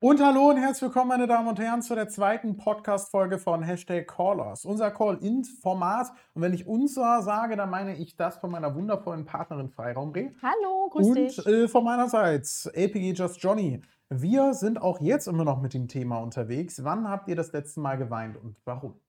Und hallo und herzlich willkommen, meine Damen und Herren, zu der zweiten Podcast-Folge von Hashtag Callers. Unser Call-In-Format. Und wenn ich unser sage, dann meine ich das von meiner wundervollen Partnerin Freiraumreh. Hallo, grüß und dich. äh, von meinerseits APG Just Johnny. Wir sind auch jetzt immer noch mit dem Thema unterwegs. Wann habt ihr das letzte Mal geweint und warum?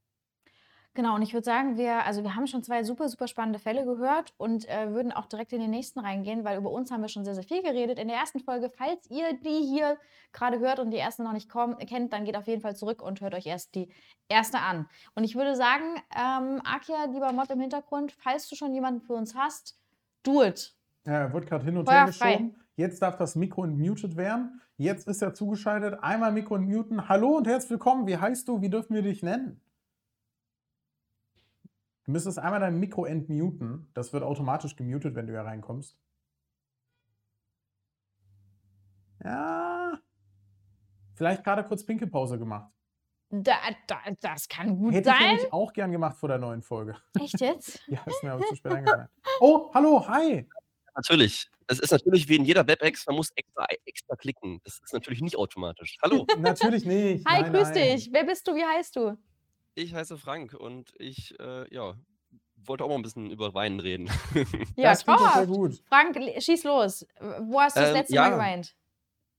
Genau, und ich würde sagen, wir, also wir haben schon zwei super, super spannende Fälle gehört und äh, würden auch direkt in den nächsten reingehen, weil über uns haben wir schon sehr, sehr viel geredet. In der ersten Folge, falls ihr die hier gerade hört und die erste noch nicht kommen, kennt, dann geht auf jeden Fall zurück und hört euch erst die erste an. Und ich würde sagen, ähm, Akia, lieber Mod im Hintergrund, falls du schon jemanden für uns hast, do it. Ja, er wird gerade hin und her geschoben. Jetzt darf das Mikro entmutet werden. Jetzt ist er zugeschaltet. Einmal Mikro entmuten. Hallo und herzlich willkommen. Wie heißt du? Wie dürfen wir dich nennen? Du müsstest einmal dein Mikro entmuten. Das wird automatisch gemutet, wenn du hier reinkommst. Ja. Vielleicht gerade kurz Pinkelpause gemacht. Da, da, das kann gut Hätte ich sein. nämlich auch gern gemacht vor der neuen Folge. Echt jetzt? Ja, ist mir aber zu spät eingefallen. Oh, hallo, hi. Natürlich. Es ist natürlich wie in jeder WebEx, man muss extra, extra klicken. Das ist natürlich nicht automatisch. Hallo, Natürlich nicht. Hi, nein, grüß nein. dich. Wer bist du? Wie heißt du? Ich heiße Frank und ich, äh, ja, wollte auch mal ein bisschen über Weinen reden. Ja, das klingt doch sehr traumhaft. gut. Frank, schieß los. Wo hast du das Ähm, letzte ja. Mal geweint?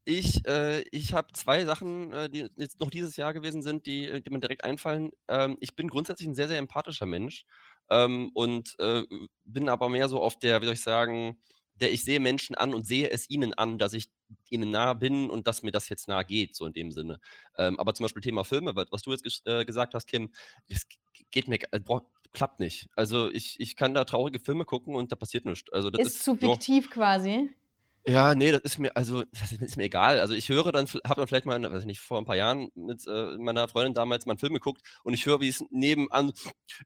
Ich, äh, ich habe zwei Sachen, äh, die jetzt noch dieses Jahr gewesen sind, die, äh, die mir direkt einfallen. Ähm, ich bin grundsätzlich ein sehr, sehr empathischer Mensch ähm, und äh, bin aber mehr so auf der, wie soll ich sagen, der ich sehe Menschen an und sehe es ihnen an, dass ich ihnen nah bin und dass mir das jetzt nahe geht, so in dem Sinne. Ähm, aber zum Beispiel Thema Filme, was du jetzt äh, gesagt hast, Kim, das geht mir, äh, boah, klappt nicht. Also ich, ich kann da traurige Filme gucken und da passiert nichts. Also das Ist ist, zu fiktiv quasi. Ja, nee, das ist mir also das ist mir egal. Also, ich höre dann habe dann vielleicht mal, weiß ich nicht, vor ein paar Jahren mit, äh, meiner Freundin damals mal 'n Film geguckt und ich höre, wie es nebenan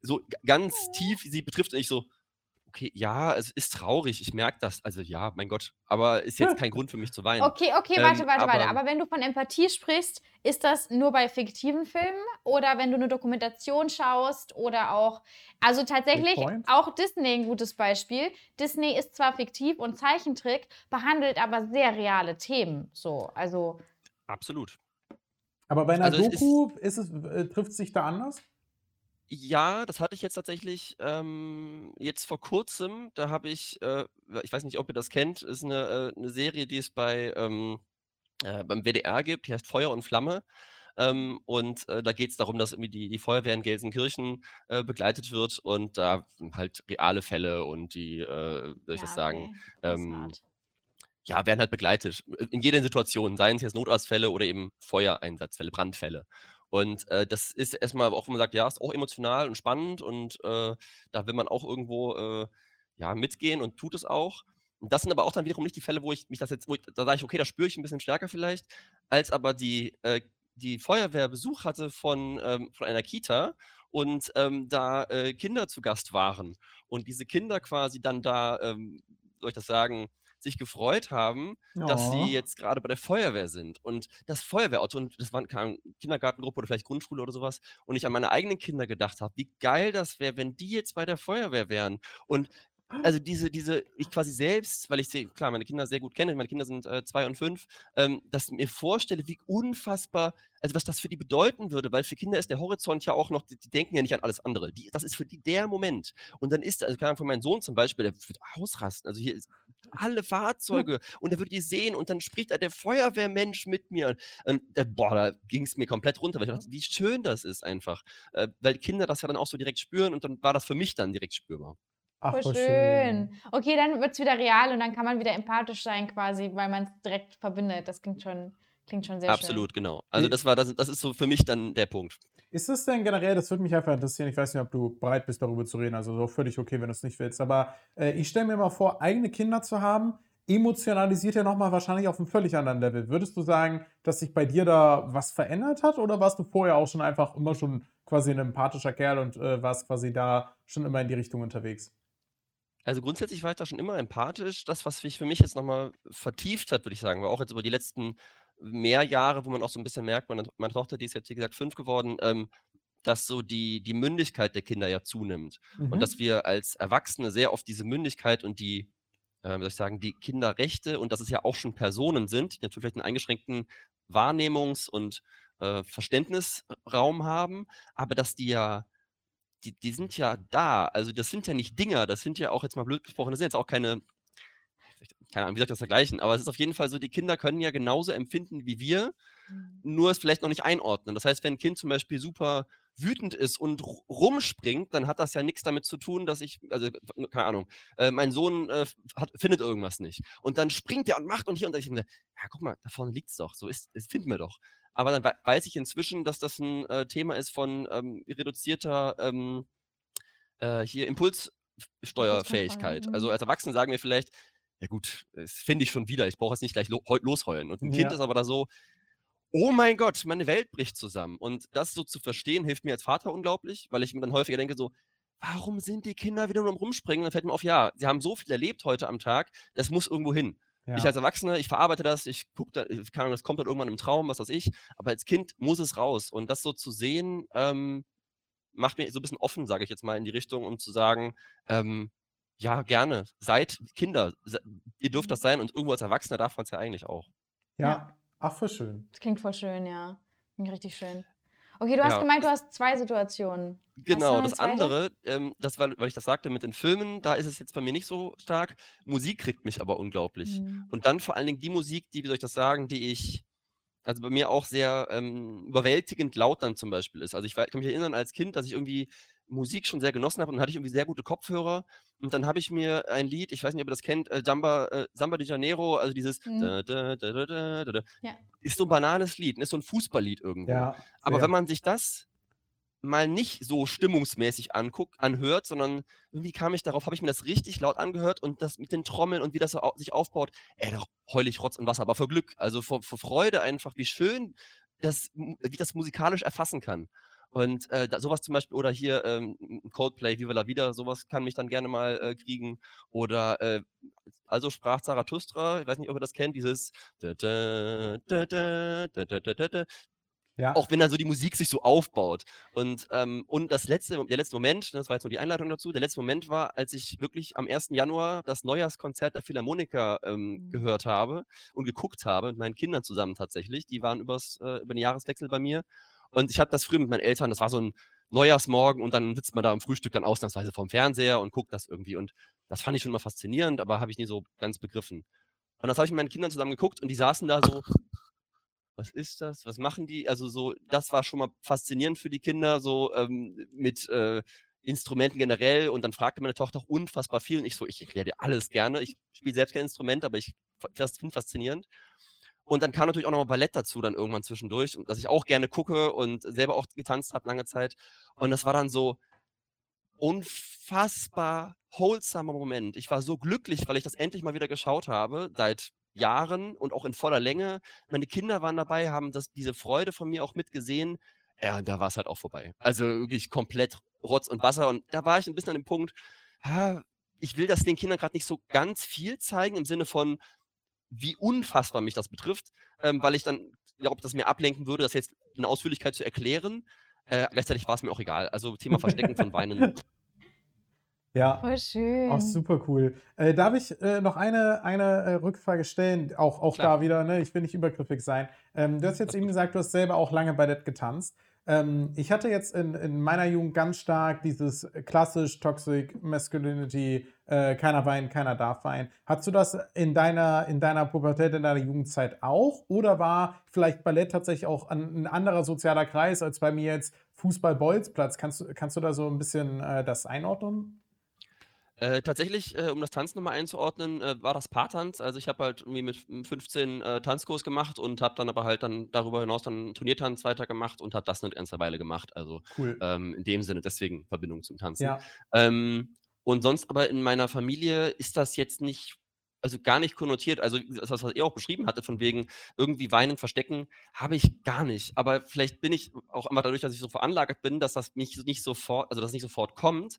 so ganz tief sie betrifft und ich so: „Okay, ja, es ist traurig, ich merke das. Also, ja, mein Gott, aber ist jetzt kein Grund für mich zu weinen.“ Okay, okay, warte, Ähm, warte, warte. aber- wenn du von Empathie sprichst, ist das nur bei fiktiven Filmen oder wenn du eine Dokumentation schaust oder auch, also tatsächlich auch Disney ein gutes Beispiel. Disney ist zwar fiktiv und Zeichentrick, behandelt aber sehr reale Themen. So, also Absolut. Aber bei einer Also, es ist- Doku ist es, äh, trifft sich da anders? Ja, das hatte ich jetzt tatsächlich, ähm, jetzt vor Kurzem. Da habe ich, äh ich weiß nicht, ob ihr das kennt, ist 'ne, äh 'ne Serie, die es bei, ähm äh, beim WDR gibt, die heißt „Feuer und Flamme“. Ähm, und, äh, da geht's darum, dass irgendwie die die Feuerwehr in Gelsenkirchen, äh, begleitet wird und da halt reale Fälle und die, äh, wie soll ich das sagen, okay, das ähm, ja, werden halt begleitet. In jeder Situation, seien es jetzt Notarztfälle oder eben Feuereinsatzfälle, Brandfälle. Und, äh, das ist erst mal auch, wo man sagt, ja, ist auch emotional und spannend und, äh, da will man auch irgendwo, äh, ja, mitgehen und tut es auch. Und das sind aber auch dann wiederum nicht die Fälle, wo ich mich das jetzt ich da sage ich: „Okay, da spüre ich 'n bisschen stärker vielleicht“, als aber die, äh die Feuerwehr Besuch hatte von, ähm von einer Kita und, ähm, da, äh, Kinder zu Gast waren und diese Kinder quasi dann da, ähm, soll ich das sagen, sich gefreut haben, dass sie jetzt gerade bei der Feuerwehr sind und das Feuerwehrauto und das waren keine Kindergartengruppe oder vielleicht Grundschule oder sowas und ich an meine eigenen Kinder gedacht habe, wie geil das wäre, wenn die jetzt bei der Feuerwehr wären. Und also diese diese ich quasi selbst, weil ich sie klar, meine Kinder sehr gut kenne, meine Kinder sind, äh, 2 und 5, ähm, dass ich mir vorstelle, wie unfassbar also was das für die bedeuten würde, weil für Kinder ist der Horizont ja auch noch die die denken ja nicht an alles andere. Die das ist für die der Moment. Und dann ist also Ahnung, von meinem Sohn zum Beispiel, der würde ausrasten. Also hier ist alle Fahrzeuge und er würde die sehen und dann spricht da der Feuerwehrmensch mit mir. Und, äh, boah, da ging's mir komplett runter, weil ich dachte, wie schön das ist einfach. Äh, weil Kinder das ja dann auch so direkt spüren und dann war das für mich dann direkt spürbar. Ach, Voll voll schön. Okay, dann wird es wieder real und dann kann man wieder empathisch sein quasi, weil man es direkt verbindet. Das klingt schon, klingt schon sehr Absolut, genau. Also Wie- das war das das ist so für mich dann der Punkt. Ist es denn generell, das würde mich einfach interessieren, ich weiß nicht, ob du bereit bist, darüber zu reden, also so völlig okay, wenn du es nicht willst, aber äh, ich stelle mir mal vor, eigene Kinder zu haben, emotionalisiert ja nochmal wahrscheinlich auf einem völlig anderen Level. Würdest du sagen, dass sich bei dir da was verändert hat oder warst du vorher auch schon einfach immer schon quasi ein empathischer Kerl und äh, warst quasi da schon immer in die Richtung unterwegs? Also grundsätzlich war ich da schon immer empathisch. Das, was sich für mich jetzt nochmal vertieft hat, würde ich sagen, war auch jetzt über die letzten mehr Jahre, wo man auch so ein bisschen merkt, meine, meine Tochter, die ist jetzt wie gesagt fünf geworden, ähm, dass so die, die Mündigkeit der Kinder ja zunimmt. Mhm. Und dass wir als Erwachsene sehr oft diese Mündigkeit und die, äh, wie soll ich sagen, die Kinderrechte und dass es ja auch schon Personen sind, die natürlich vielleicht einen eingeschränkten Wahrnehmungs- und äh, Verständnisraum haben, aber dass die ja die die sind ja da. Also, das sind ja nicht Dinger, das sind ja auch jetzt mal blöd gesprochen, das sind jetzt auch keine keine Ahnung, wie soll ich das vergleichen, aber es ist auf jeden Fall so, die Kinder können ja genauso empfinden wie wir, Mhm. nur es vielleicht noch nicht einordnen. Das heißt, wenn 'n Kind zum Beispiel super wütend ist und ru rumspringt, dann hat das ja nix damit zu tun, dass ich also, keine Ahnung, äh, mein Sohn, äh, hat findet irgendwas nicht. Und dann springt der und macht und hier und da. Ich denke „Ja, guck mal, da vorne liegt's doch, so ist das finden wir doch.“ Aber dann wei weiß ich inzwischen, dass das 'n, äh, Thema ist von, ähm, reduzierter, ähm, äh, hier Impuls f Steuerfähigkeit. Also, als Erwachsene sagen wir vielleicht: „Ja gut, das finde ich schon wieder, ich brauche jetzt nicht gleich lo heu losheulen.“ Und 'n Kind Ja. ist aber da so: „Oh mein Gott, meine Welt bricht zusammen.“ Und das so zu verstehen, hilft mir als Vater unglaublich, weil ich mir dann häufiger denke so: „Warum sind die Kinder wieder nur am Rumspringen?“ Dann fällt mir auf, ja, sie haben so viel erlebt heute am Tag, das muss irgendwo hin. Ich Ja. als Erwachsener, ich verarbeite das, ich gucke da äh, keine Ahnung, das kommt dann irgendwann im Traum, was weiß ich, aber als Kind muss es raus. Und das so zu sehen, ähm, macht mich so 'n bisschen offen, sage ich jetzt mal, in die Richtung, um zu sagen, ähm: „Ja, gerne, seid Kinder, se ihr dürft das Mhm. sein und irgendwo als Erwachsener darf man's ja eigentlich auch.“ Ja. Ja. Ach, voll schön. Das klingt voll schön, ja. Klingt richtig schön. Okay, du hast Ja, gemeint, du hast 2 Situationen. Genau, das 2.? andere, ähm, das weil weil ich das sagte mit den Filmen, da ist es jetzt bei mir nicht so stark. Musik kriegt mich aber unglaublich. Mhm. Und dann vor allen Dingen die Musik, die wie soll ich das sagen, die ich also, bei mir auch sehr, ähm, überwältigend laut dann zum Beispiel ist. Also, ich kann mich erinnern als Kind, dass ich irgendwie Musik schon sehr genossen habe und dann hatte ich irgendwie sehr gute Kopfhörer und dann habe ich mir ein Lied ich weiß nicht, ob ihr das kennt, äh, Jamba äh, Samba de Janeiro, also, dieses Mhm. „Da-da-da-da-da-da-da“ Ja. ist so 'n banales Lied, ist so 'n Fußballlied irgendwo. Ja, Aber wenn man sich das mal nicht so stimmungsmäßig anguckt anhört, sondern irgendwie kam ich darauf habe ich mir das richtig laut angehört und das mit den Trommeln und wie das so au sich aufbaut, ey, da heule ich Rotz und Wasser, aber vor Glück, also, vor vor Freude einfach, wie schön das wie ich das musikalisch erfassen kann. Und, äh, da so was zum Beispiel oder hier, ähm, Coldplay, „Viva la Vida“, so was kann mich dann gerne mal, äh, kriegen. Oder, äh, „Also sprach Zarathustra“, ich weiß nicht, ob ihr das kennt, dieses Ja. auch wenn dann so die Musik sich so aufbaut. Und, ähm und das letzte der letzte Moment, das war jetzt nur die Einleitung dazu, der letzte Moment war, als ich wirklich am 1. Januar das Neujahrskonzert der Philharmoniker, ähm, Mhm. gehört habe und geguckt habe mit meinen Kindern zusammen tatsächlich. Die waren übers äh, über den Jahreswechsel bei mir. Und ich habe das früher mit meinen Eltern das war so 'n Neujahrsmorgen und dann sitzt man da am Frühstück dann ausnahmsweise vorm Fernseher und guckt das irgendwie. Und das fand ich schon immer faszinierend, aber habe ich nie so ganz begriffen. Und das habe ich mit meinen Kindern zusammen geguckt und die saßen da so: „Was ist das? Was machen die?“ Also, so das war schon mal faszinierend für die Kinder, so, ähm, mit, äh, Instrumenten generell. Und dann fragte meine Tochter auch unfassbar viel und ich so: „Ich erkläre dir alles gerne.“ Ich spiele selbst kein Instrument, aber ich das finde faszinierend. Und dann kam natürlich auch noch mal Ballett dazu dann irgendwann zwischendurch, das ich auch gerne gucke und selber auch getanzt habe lange Zeit. Und das war dann so unfassbar wholesomer Moment. Ich war so glücklich, weil ich das endlich mal wieder geschaut habe, seit Jahren und auch in voller Länge. Meine Kinder waren dabei, haben das diese Freude von mir auch mitgesehen. Ja, da war's halt auch vorbei. Also, wirklich komplett Rotz und Wasser. Und da war ich 'n bisschen an dem Punkt, ha, ich will das den Kindern grad nicht so ganz viel zeigen im Sinne von, wie unfassbar mich das betrifft, ähm, weil ich dann glaube, das mir ablenken würde, das jetzt in Ausführlichkeit zu erklären. Äh, gleichzeitig war's mir auch egal. Also, Thema Verstecken von Weinen Ja. Voll Auch schön. super cool. Äh, darf ich, äh, noch eine eine, äh, Rückfrage stellen? Auch auch Klar. da wieder, ne, ich will nicht übergriffig sein. Ähm, du hast jetzt eben gesagt, du hast selber auch lange Ballett getanzt. Ähm, ich hatte jetzt in in meiner Jugend ganz stark dieses klassisch Toxic Masculinity, äh, keiner weint, keiner darf weinen. Hattest du das in deiner in deiner Pubertät, in deiner Jugendzeit auch? Oder war vielleicht Ballett tatsächlich auch ein 'n anderer sozialer Kreis als bei mir jetzt Fußball-Bolzplatz? Kannst du kannst du da so 'n bisschen, äh, das einordnen? Äh, tatsächlich, äh, um das Tanzen noch mal einzuordnen, äh, war das Paartanz. Also, ich habe halt irgendwie mit m 15, äh, Tanzkurs gemacht und habe dann aber halt dann darüber hinaus dann Turniertanz weitergemacht und habe das 'ne ganze Weile gemacht. Also, Cool. ähm, in dem Sinne deswegen Verbindung zum Tanzen. Ja. Ähm, und sonst aber in meiner Familie ist das jetzt nicht also, gar nicht konnotiert. Also, das, was ihr auch beschrieben hattet, von wegen irgendwie weinen, verstecken, habe ich gar nicht. Aber vielleicht bin ich auch einfach dadurch, dass ich so veranlagt bin, dass das mich nicht sofort also, das nicht sofort kommt,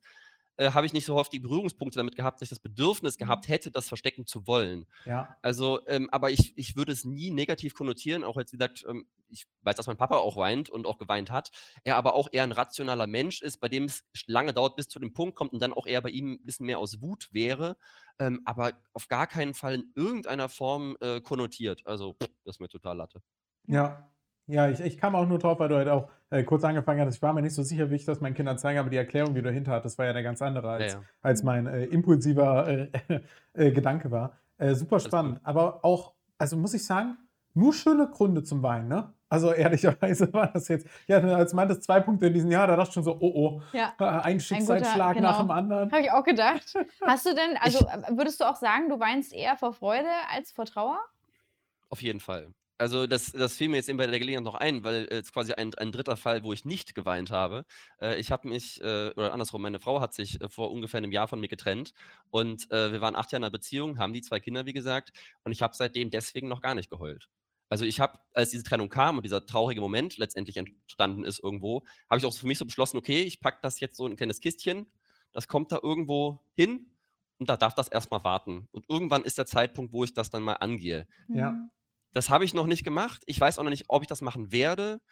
äh, habe ich nicht so oft die Berührungspunkte damit gehabt, dass ich das Bedürfnis Mhm. gehabt hätte, das verstecken zu wollen. Ja. Also, ähm, aber ich ich würde es nie negativ konnotieren, auch jetzt wie gesagt, ähm, ich weiß, dass mein Papa auch weint und auch geweint hat. Er aber auch eher 'n rationaler Mensch ist, bei dem es lange dauert, bis zu dem Punkt kommt und dann auch eher bei ihm 'n bisschen mehr aus Wut wäre, ähm, aber auf gar keinen Fall in irgendeiner Form, äh, konnotiert. Also, das ist mir total Latte. Ja. Ja, ich, ich kam auch nur drauf, weil du halt auch äh, kurz angefangen hattest. Ich war mir nicht so sicher, wie ich das meinen Kindern zeige, aber die Erklärung, die du dahinter hattest, war ja eine ganz andere, als, Ja, ja. als mein äh, impulsiver äh, äh, Gedanke war. Äh, super spannend. Aber auch, also muss ich sagen, nur schöne Gründe zum Weinen, ne? Also ehrlicherweise war das jetzt, ja, als meintest zwei Punkte in diesem Jahr, da dachte ich schon so, oh oh, Ja. ein Schicksalsschlag genau. nach dem anderen. Habe ich auch gedacht. Hast du denn, also äh, würdest du auch sagen, du weinst eher vor Freude als vor Trauer? Auf jeden Fall. Also das, das fiel mir jetzt eben bei der Gelegenheit noch ein, weil äh, jetzt quasi ein, ein dritter Fall, wo ich nicht geweint habe. Äh, ich habe mich, äh, oder andersrum, meine Frau hat sich äh, vor ungefähr einem Jahr von mir getrennt und äh, wir waren acht Jahre in einer Beziehung, haben die zwei Kinder, wie gesagt, und ich habe seitdem deswegen noch gar nicht geheult. Also ich habe, als diese Trennung kam und dieser traurige Moment letztendlich entstanden ist irgendwo, habe ich auch für mich so beschlossen, okay, ich packe das jetzt so in ein kleines Kistchen, das kommt da irgendwo hin und da darf das erstmal warten. Und irgendwann ist der Zeitpunkt, wo ich das dann mal angehe. Ja. Das habe ich noch nicht gemacht. Ich weiß auch noch nicht, ob ich das machen werde.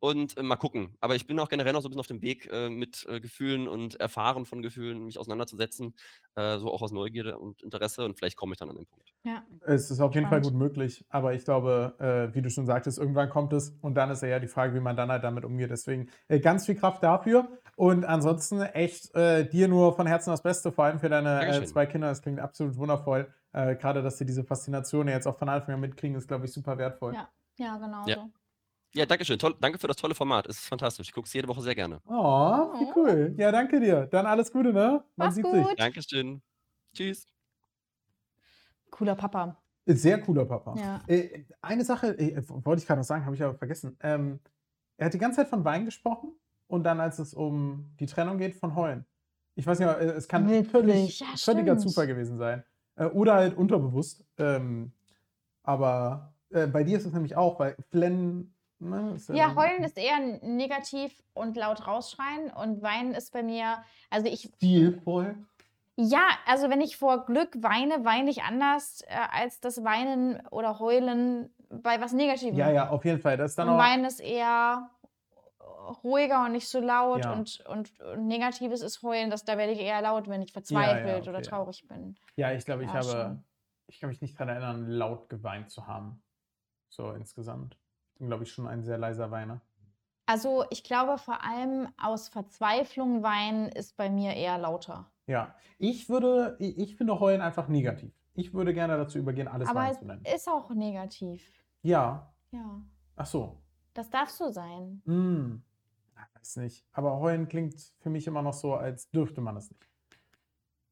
Und äh, mal gucken. Aber ich bin auch generell noch so ein bisschen auf dem Weg, äh, mit äh, Gefühlen und Erfahren von Gefühlen mich auseinanderzusetzen. Äh, so auch aus Neugierde und Interesse. Und vielleicht komme ich dann an den Punkt. Ja. Es ist auf jeden Fall Spannend. gut möglich, aber ich glaube, äh, wie du schon sagtest, irgendwann kommt es und dann ist ja die Frage, wie man dann halt damit umgeht. Deswegen äh, ganz viel Kraft dafür und ansonsten echt äh, dir nur von Herzen das Beste, vor allem für deine äh, zwei Kinder. Das klingt absolut wundervoll. Äh, Gerade, dass sie diese Faszination jetzt auch von Anfang an mitkriegen, ist, glaube ich, super wertvoll. Ja. Ja, genau Ja. so. Ja, danke schön. Toll, danke für das tolle Format. Es ist fantastisch. Ich gucke es jede Woche sehr gerne. Oh, wie cool. Ja, danke dir. Dann alles Gute, ne? Man Mach's sieht gut. sich. Dankeschön. Tschüss. Cooler Papa. Sehr cooler Papa. Ja. Äh, eine Sache äh, wollte ich gerade noch sagen, habe ich aber vergessen. Ähm, er hat die ganze Zeit von Wein gesprochen und dann, als es um die Trennung geht, von Heulen. Ich weiß nicht, äh, es kann Wirklich? völlig, Ja, völliger. Zufall gewesen sein. Äh, oder halt unterbewusst. Ähm, aber äh, bei dir ist es nämlich auch, weil Flennen. Ne, ist Ja, heulen ist eher negativ und laut rausschreien und weinen ist bei mir, also ich, Stilvoll. ja, also wenn ich vor Glück weine, weine ich anders äh, als das Weinen oder Heulen bei was Negativem. Ja, ja, auf jeden Fall. Das dann und auch. Weinen ist eher ruhiger und nicht so laut Ja. und, und, und Negatives ist Heulen, das, da werde ich eher laut, wenn ich verzweifelt oder okay. traurig bin. Ja, ich glaube, ich Ja, habe. schon. Ich kann mich nicht daran erinnern, laut geweint zu haben. So insgesamt. Ich bin, glaube ich, schon ein sehr leiser Weiner. Also ich glaube vor allem aus Verzweiflung weinen ist bei mir eher lauter. Ja, ich würde, ich ich finde Heulen einfach negativ. Ich würde gerne dazu übergehen, alles Aber Wein es zu nennen. ist auch negativ. Ja, Ja, ach so. das darf so sein. Hm. Weiß nicht. Aber Heulen klingt für mich immer noch so, als dürfte man es nicht.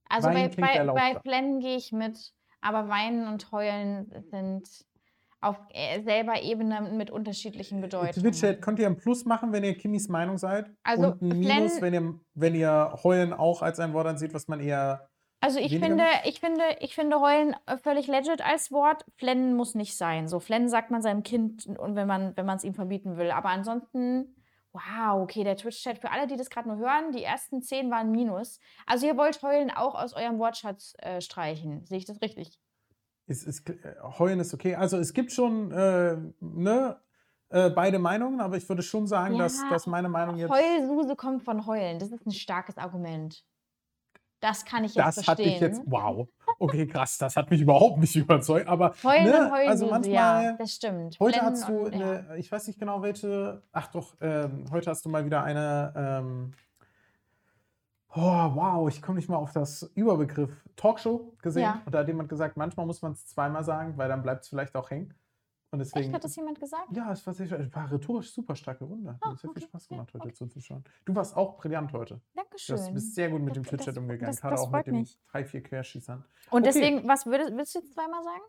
Also Weinen bei, bei, bei Flennen gehe ich mit, aber Weinen und Heulen sind auf äh, selber Ebene mit unterschiedlichen Bedeutungen. Twitch-Chat, könnt ihr ein Plus machen, wenn ihr Kimmys Meinung seid? Also, Und ein Minus, wenn ihr, wenn ihr Heulen auch als ein Wort ansieht, was man eher. Also ich finde, nutzt? ich finde, ich finde Heulen äh, völlig legit als Wort. Flennen muss nicht sein. So Flennen sagt man seinem Kind und wenn man wenn man es ihm verbieten will. Aber ansonsten, wow, okay, der Twitch-Chat für alle, die das gerade nur hören, die ersten zehn waren Minus. Also ihr wollt Heulen auch aus eurem Wortschatz äh, streichen. Sehe ich das richtig? Ist, ist, äh, Heulen ist okay. Also es gibt schon äh, ne, äh, beide Meinungen, aber ich würde schon sagen, dass, Ja, dass meine Meinung jetzt. Heulsuse kommt von Heulen. Das ist ein starkes Argument. Das kann ich jetzt Das hat verstehen. dich jetzt, wow. Okay, krass, das hat mich überhaupt nicht überzeugt. Aber Heulen ne, und Heulsuse, also manchmal, ja, das stimmt. heute Flennen hast du und- ja. eine, ich weiß nicht genau welche, ach doch, ähm, heute hast du mal wieder eine, ähm, oh, wow, ich komme nicht mal auf das Überbegriff Talkshow gesehen. Ja. Und da hat jemand gesagt, manchmal muss man es zweimal sagen, weil dann bleibt es vielleicht auch hängen. Und deswegen. Echt, hat das jemand gesagt? Ja, es war, sehr, es war rhetorisch super starke Runde. Hat Ah, sehr viel okay, Spaß ja, gemacht, heute okay. zuzuschauen. Du warst auch brillant heute. Dankeschön. Du bist sehr gut mit dem Twitch-Chat umgegangen, das- gerade auch mit den drei, vier Querschießern. Und Okay. deswegen, was würdest, willst du jetzt zweimal sagen?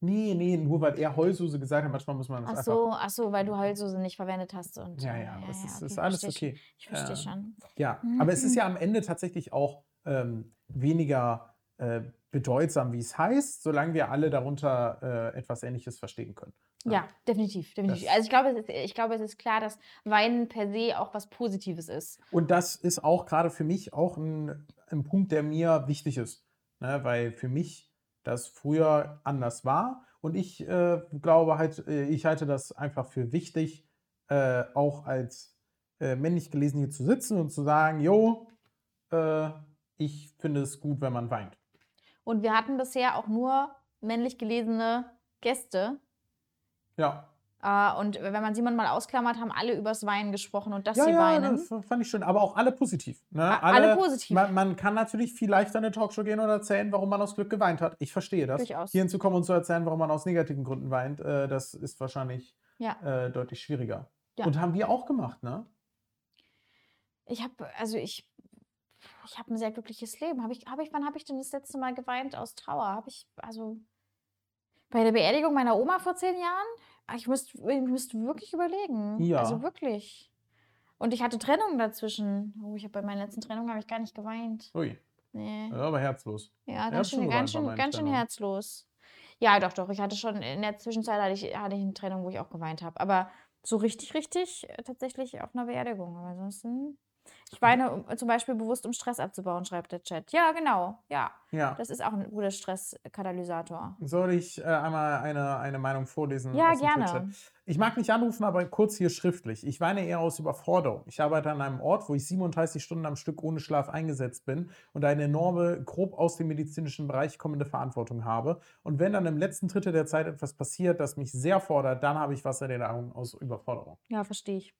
Nee, nee, nur weil er Heulsuse gesagt hat, manchmal muss man das Ach einfach. so, ach so, weil du Heulsuse nicht verwendet hast. Und, Ja, äh, ja, es ist, okay, ist alles versteh ich. okay. Ich verstehe Äh, schon. Ja, aber es ist ja am Ende tatsächlich auch ähm, weniger äh, bedeutsam, wie es heißt, solange wir alle darunter äh, etwas Ähnliches verstehen können. Ja, definitiv, definitiv. Das- also ich glaube, es ist, ich glaube, es ist klar, dass Weinen per se auch was Positives ist. Und das ist auch gerade für mich auch ein, ein Punkt, der mir wichtig ist. Ne? Weil für mich das früher anders war. Und ich äh, glaube halt, äh, ich halte das einfach für wichtig, äh, auch als äh, männlich gelesen hier zu sitzen und zu sagen, jo, äh, ich finde es gut, wenn man weint. Und wir hatten bisher auch nur männlich gelesene Gäste. Ja. Äh, und wenn man Simon mal ausklammert, haben alle übers Weinen gesprochen und dass Ja, sie ja, weinen. das fand ich schön. Aber auch alle positiv. Ne? A- alle positiv. Man, man kann natürlich viel leichter in eine Talkshow gehen und erzählen, warum man aus Glück geweint hat. Ich verstehe das. Durchaus. Hier hinzukommen und zu erzählen, warum man aus negativen Gründen weint, äh, das ist wahrscheinlich Ja. äh, deutlich schwieriger. Ja. Und haben wir auch gemacht, ne? Ich habe, also ich, ich habe ein sehr glückliches Leben. Habe ich, habe ich, wann habe ich denn das letzte Mal geweint aus Trauer? Habe ich, also bei der Beerdigung meiner Oma vor zehn Jahren? Ah, Ich müsste ich müsste wirklich überlegen. Ja. Also wirklich. Und ich hatte Trennungen dazwischen. Oh, ich habe bei meiner letzten Trennung habe ich gar nicht geweint. Ui, Nee. ja, aber herzlos. Ja, ganz schön, ganz schön, meinen ganz schön Trennungen. herzlos. Ja, doch, doch. Ich hatte schon in der Zwischenzeit hatte ich, hatte ich eine Trennung, wo ich auch geweint habe. Aber so richtig, richtig äh, tatsächlich auf einer Beerdigung. Aber ansonsten. Ich weine um, zum Beispiel bewusst, um Stress abzubauen, schreibt der Chat. Ja, genau. Ja, Ja. das ist auch ein guter Stresskatalysator. Soll ich äh, einmal eine, eine Meinung vorlesen? Ja, gerne. Ich mag nicht anrufen, aber kurz hier schriftlich. Ich weine eher aus Überforderung. Ich arbeite an einem Ort, wo ich 37 Stunden am Stück ohne Schlaf eingesetzt bin und eine enorme, grob aus dem medizinischen Bereich kommende Verantwortung habe. Und wenn dann im letzten Drittel der Zeit etwas passiert, das mich sehr fordert, dann habe ich Wasser in den Augen aus Überforderung. Ja, verstehe ich.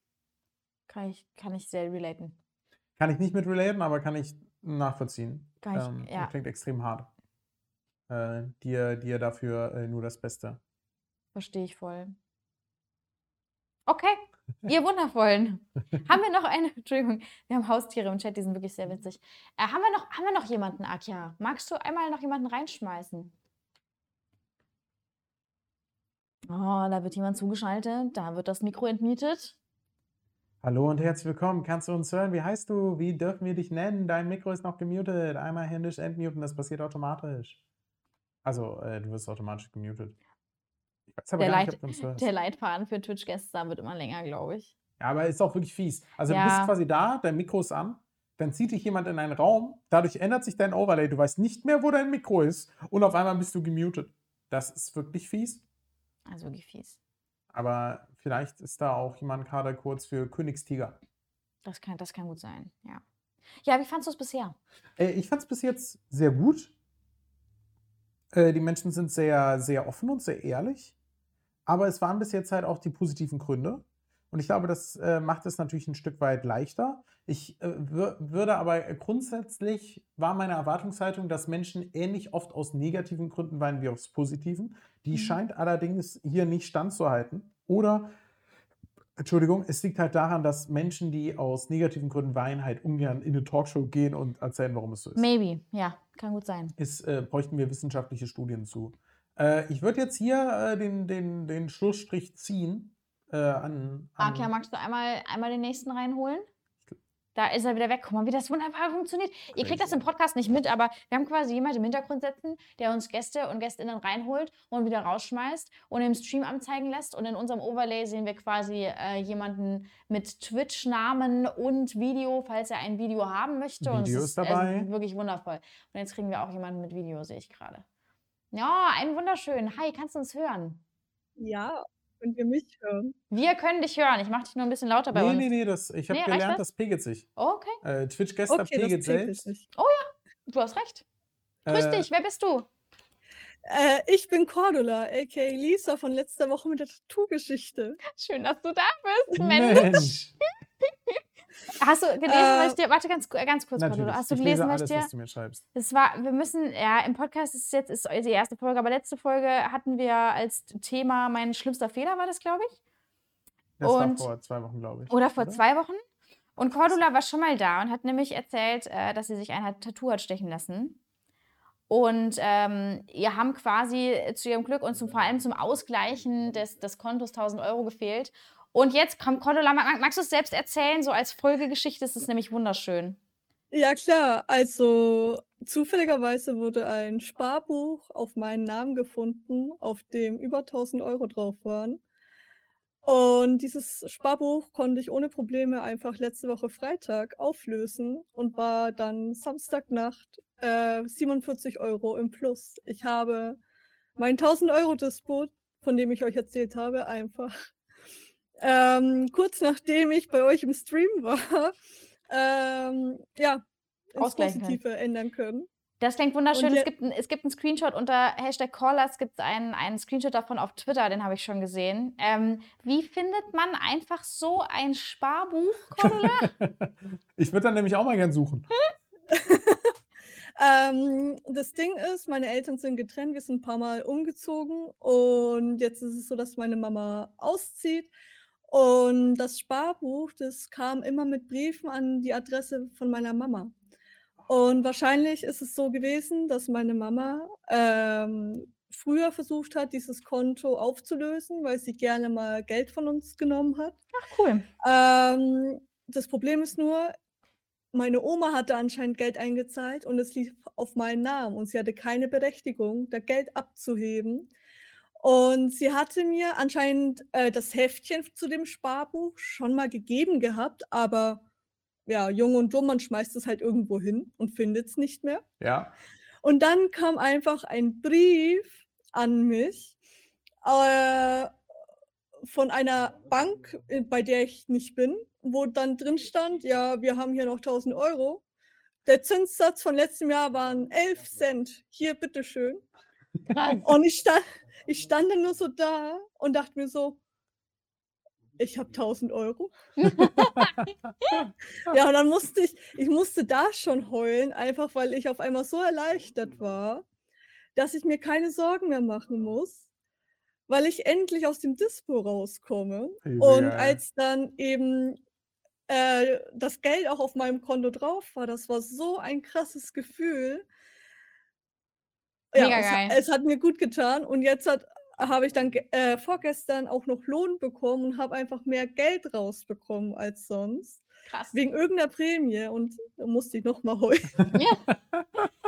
Kann ich, kann ich sehr relaten. Kann ich nicht mit relaten, aber kann ich nachvollziehen. Kann ich, Ähm, ja. Klingt extrem hart. Äh, dir, dir dafür äh, nur das Beste. Verstehe ich voll. Okay, ihr Wundervollen. haben wir noch eine, Entschuldigung, wir haben Haustiere im Chat, die sind wirklich sehr witzig. Äh, haben, wir noch, haben wir noch jemanden, Akja? Magst du einmal noch jemanden reinschmeißen? Oh, da wird jemand zugeschaltet, da wird das Mikro entmietet. Hallo und herzlich willkommen. Kannst du uns hören? Wie heißt du? Wie dürfen wir dich nennen? Dein Mikro ist noch gemutet. Einmal händisch entmuten, das passiert automatisch. Also, äh, du wirst automatisch gemutet. Ich weiß aber Der, gar nicht, Leit, ob du uns hörst. der Leitfaden für Twitch-Gäste da wird immer länger, glaube ich. Ja, aber ist auch wirklich fies. Also, du Ja. bist quasi da, dein Mikro ist an, dann zieht dich jemand in einen Raum, dadurch ändert sich dein Overlay, du weißt nicht mehr, wo dein Mikro ist und auf einmal bist du gemutet. Das ist wirklich fies. Also wirklich fies. Aber vielleicht ist da auch jemand gerade kurz für Königstiger. Das kann, das kann gut sein, ja. Ja, wie fandst du es bisher? Äh, ich fand es bis jetzt sehr gut. Äh, die Menschen sind sehr, sehr offen und sehr ehrlich. Aber es waren bis jetzt halt auch die positiven Gründe. Und ich glaube, das äh, macht es natürlich ein Stück weit leichter. Ich äh, wür würde aber grundsätzlich war meine Erwartungshaltung, dass Menschen ähnlich oft aus negativen Gründen weinen wie aus positiven. Die Mhm. scheint allerdings hier nicht standzuhalten. Oder, Entschuldigung, es liegt halt daran, dass Menschen, die aus negativen Gründen weinen, halt ungern in eine Talkshow gehen und erzählen, warum es so ist. Maybe, ja, kann gut sein. ist äh, bräuchten wir wissenschaftliche Studien zu. Äh, ich würde jetzt hier äh, den, den, den Schlussstrich ziehen. Äh, an, an Akia, magst du einmal, einmal den nächsten reinholen? Da ist er wieder weg. Guck mal, wie das wunderbar funktioniert. Ihr kriegt das im Podcast nicht mit, aber wir haben quasi jemanden im Hintergrund sitzen, der uns Gäste und Gästinnen reinholt und wieder rausschmeißt und im Stream anzeigen lässt. Und in unserem Overlay sehen wir quasi äh, jemanden mit Twitch-Namen und Video, falls er ein Video haben möchte. und es ist dabei. Ist wirklich wundervoll. Und jetzt kriegen wir auch jemanden mit Video, sehe ich gerade. Ja, ein wunderschön. Hi, kannst du uns hören? Ja, und wir mich hören. Wir können dich hören. Ich mache dich nur ein bisschen lauter bei Nee, uns. nee, nee, das, ich habe Nee, gelernt, das? das pegelt sich. Oh, okay, Äh, Twitch-Gäste Okay, pegelt das pegelt selbst. sich. du hast recht. Grüß Äh, dich, wer bist du? Äh, ich bin Cordula, aka Lisa von letzter Woche mit der Tattoo-Geschichte. Schön, dass du da bist, Mensch. Mensch. Hast du gelesen, Äh, was ich dir. Warte ganz, ganz kurz. Cordula. Hast du gelesen, lese was alles, ich dir. was du mir schreibst. Es war, wir müssen, ja, im Podcast ist jetzt ist die erste Folge, aber letzte Folge hatten wir als Thema mein schlimmster Fehler, war das, glaube ich. Das Und- war vor zwei Wochen, glaube ich. Oder vor zwei Wochen. Und Cordula war schon mal da und hat nämlich erzählt, äh, dass sie sich ein Tattoo hat stechen lassen. Und ähm, ihr haben quasi zu ihrem Glück und zum, vor allem zum Ausgleichen des, des Kontos 1000 Euro gefehlt. Und jetzt kommt Cordula, mag, magst du es selbst erzählen? So als Folgegeschichte ist es nämlich wunderschön. Ja, klar. Also zufälligerweise wurde ein Sparbuch auf meinen Namen gefunden, auf dem über 1000 Euro drauf waren. Und dieses Sparbuch konnte ich ohne Probleme einfach letzte Woche Freitag auflösen und war dann Samstagnacht äh, 47 Euro im Plus. Ich habe mein 1000 Euro Disput, von dem ich euch erzählt habe, einfach ähm, kurz nachdem ich bei euch im Stream war, ähm, ja, ins Ausgleichen können. Positive ändern können. Das klingt wunderschön. Und Es gibt, ein, es gibt einen Screenshot unter Hashtag Callers, gibt es einen, einen Screenshot davon auf Twitter, den habe ich schon gesehen. Ähm, wie findet man einfach so ein Sparbuch, Cordula? Ich würde dann nämlich auch mal gern suchen. Ähm, das Ding ist, meine Eltern sind getrennt, wir sind ein paar Mal umgezogen und jetzt ist es so, dass meine Mama auszieht. Und das Sparbuch, das kam immer mit Briefen an die Adresse von meiner Mama. Und wahrscheinlich ist es so gewesen, dass meine Mama ähm, früher versucht hat, dieses Konto aufzulösen, weil sie gerne mal Geld von uns genommen hat. Ach, cool. Ähm, das Problem ist nur, meine Oma hatte anscheinend Geld eingezahlt und es lief auf meinen Namen und sie hatte keine Berechtigung, da Geld abzuheben. Und sie hatte mir anscheinend äh, das Heftchen zu dem Sparbuch schon mal gegeben gehabt, aber ja, jung und dumm, man schmeißt es halt irgendwo hin und findet es nicht mehr. Ja. Und dann kam einfach ein Brief an mich äh, von einer Bank, äh, bei der ich nicht bin, wo dann drin stand, ja, wir haben hier noch 1000 Euro. Der Zinssatz von letztem Jahr waren 11 Cent. Hier, bitteschön. Krass. Und ich stand, ich stand dann nur so da und dachte mir so, ich habe 1000 Euro. Ja, und dann musste ich, ich musste da schon heulen, einfach weil ich auf einmal so erleichtert war, dass ich mir keine Sorgen mehr machen muss, weil ich endlich aus dem Dispo rauskomme. Wie Und als dann eben äh, das Geld auch auf meinem Konto drauf war, das war so ein krasses Gefühl. Ja, Mega es, ha- geil. es hat mir gut getan und jetzt habe ich dann äh, vorgestern auch noch Lohn bekommen und habe einfach mehr Geld rausbekommen als sonst. Krass. Wegen irgendeiner Prämie und da musste ich nochmal heulen.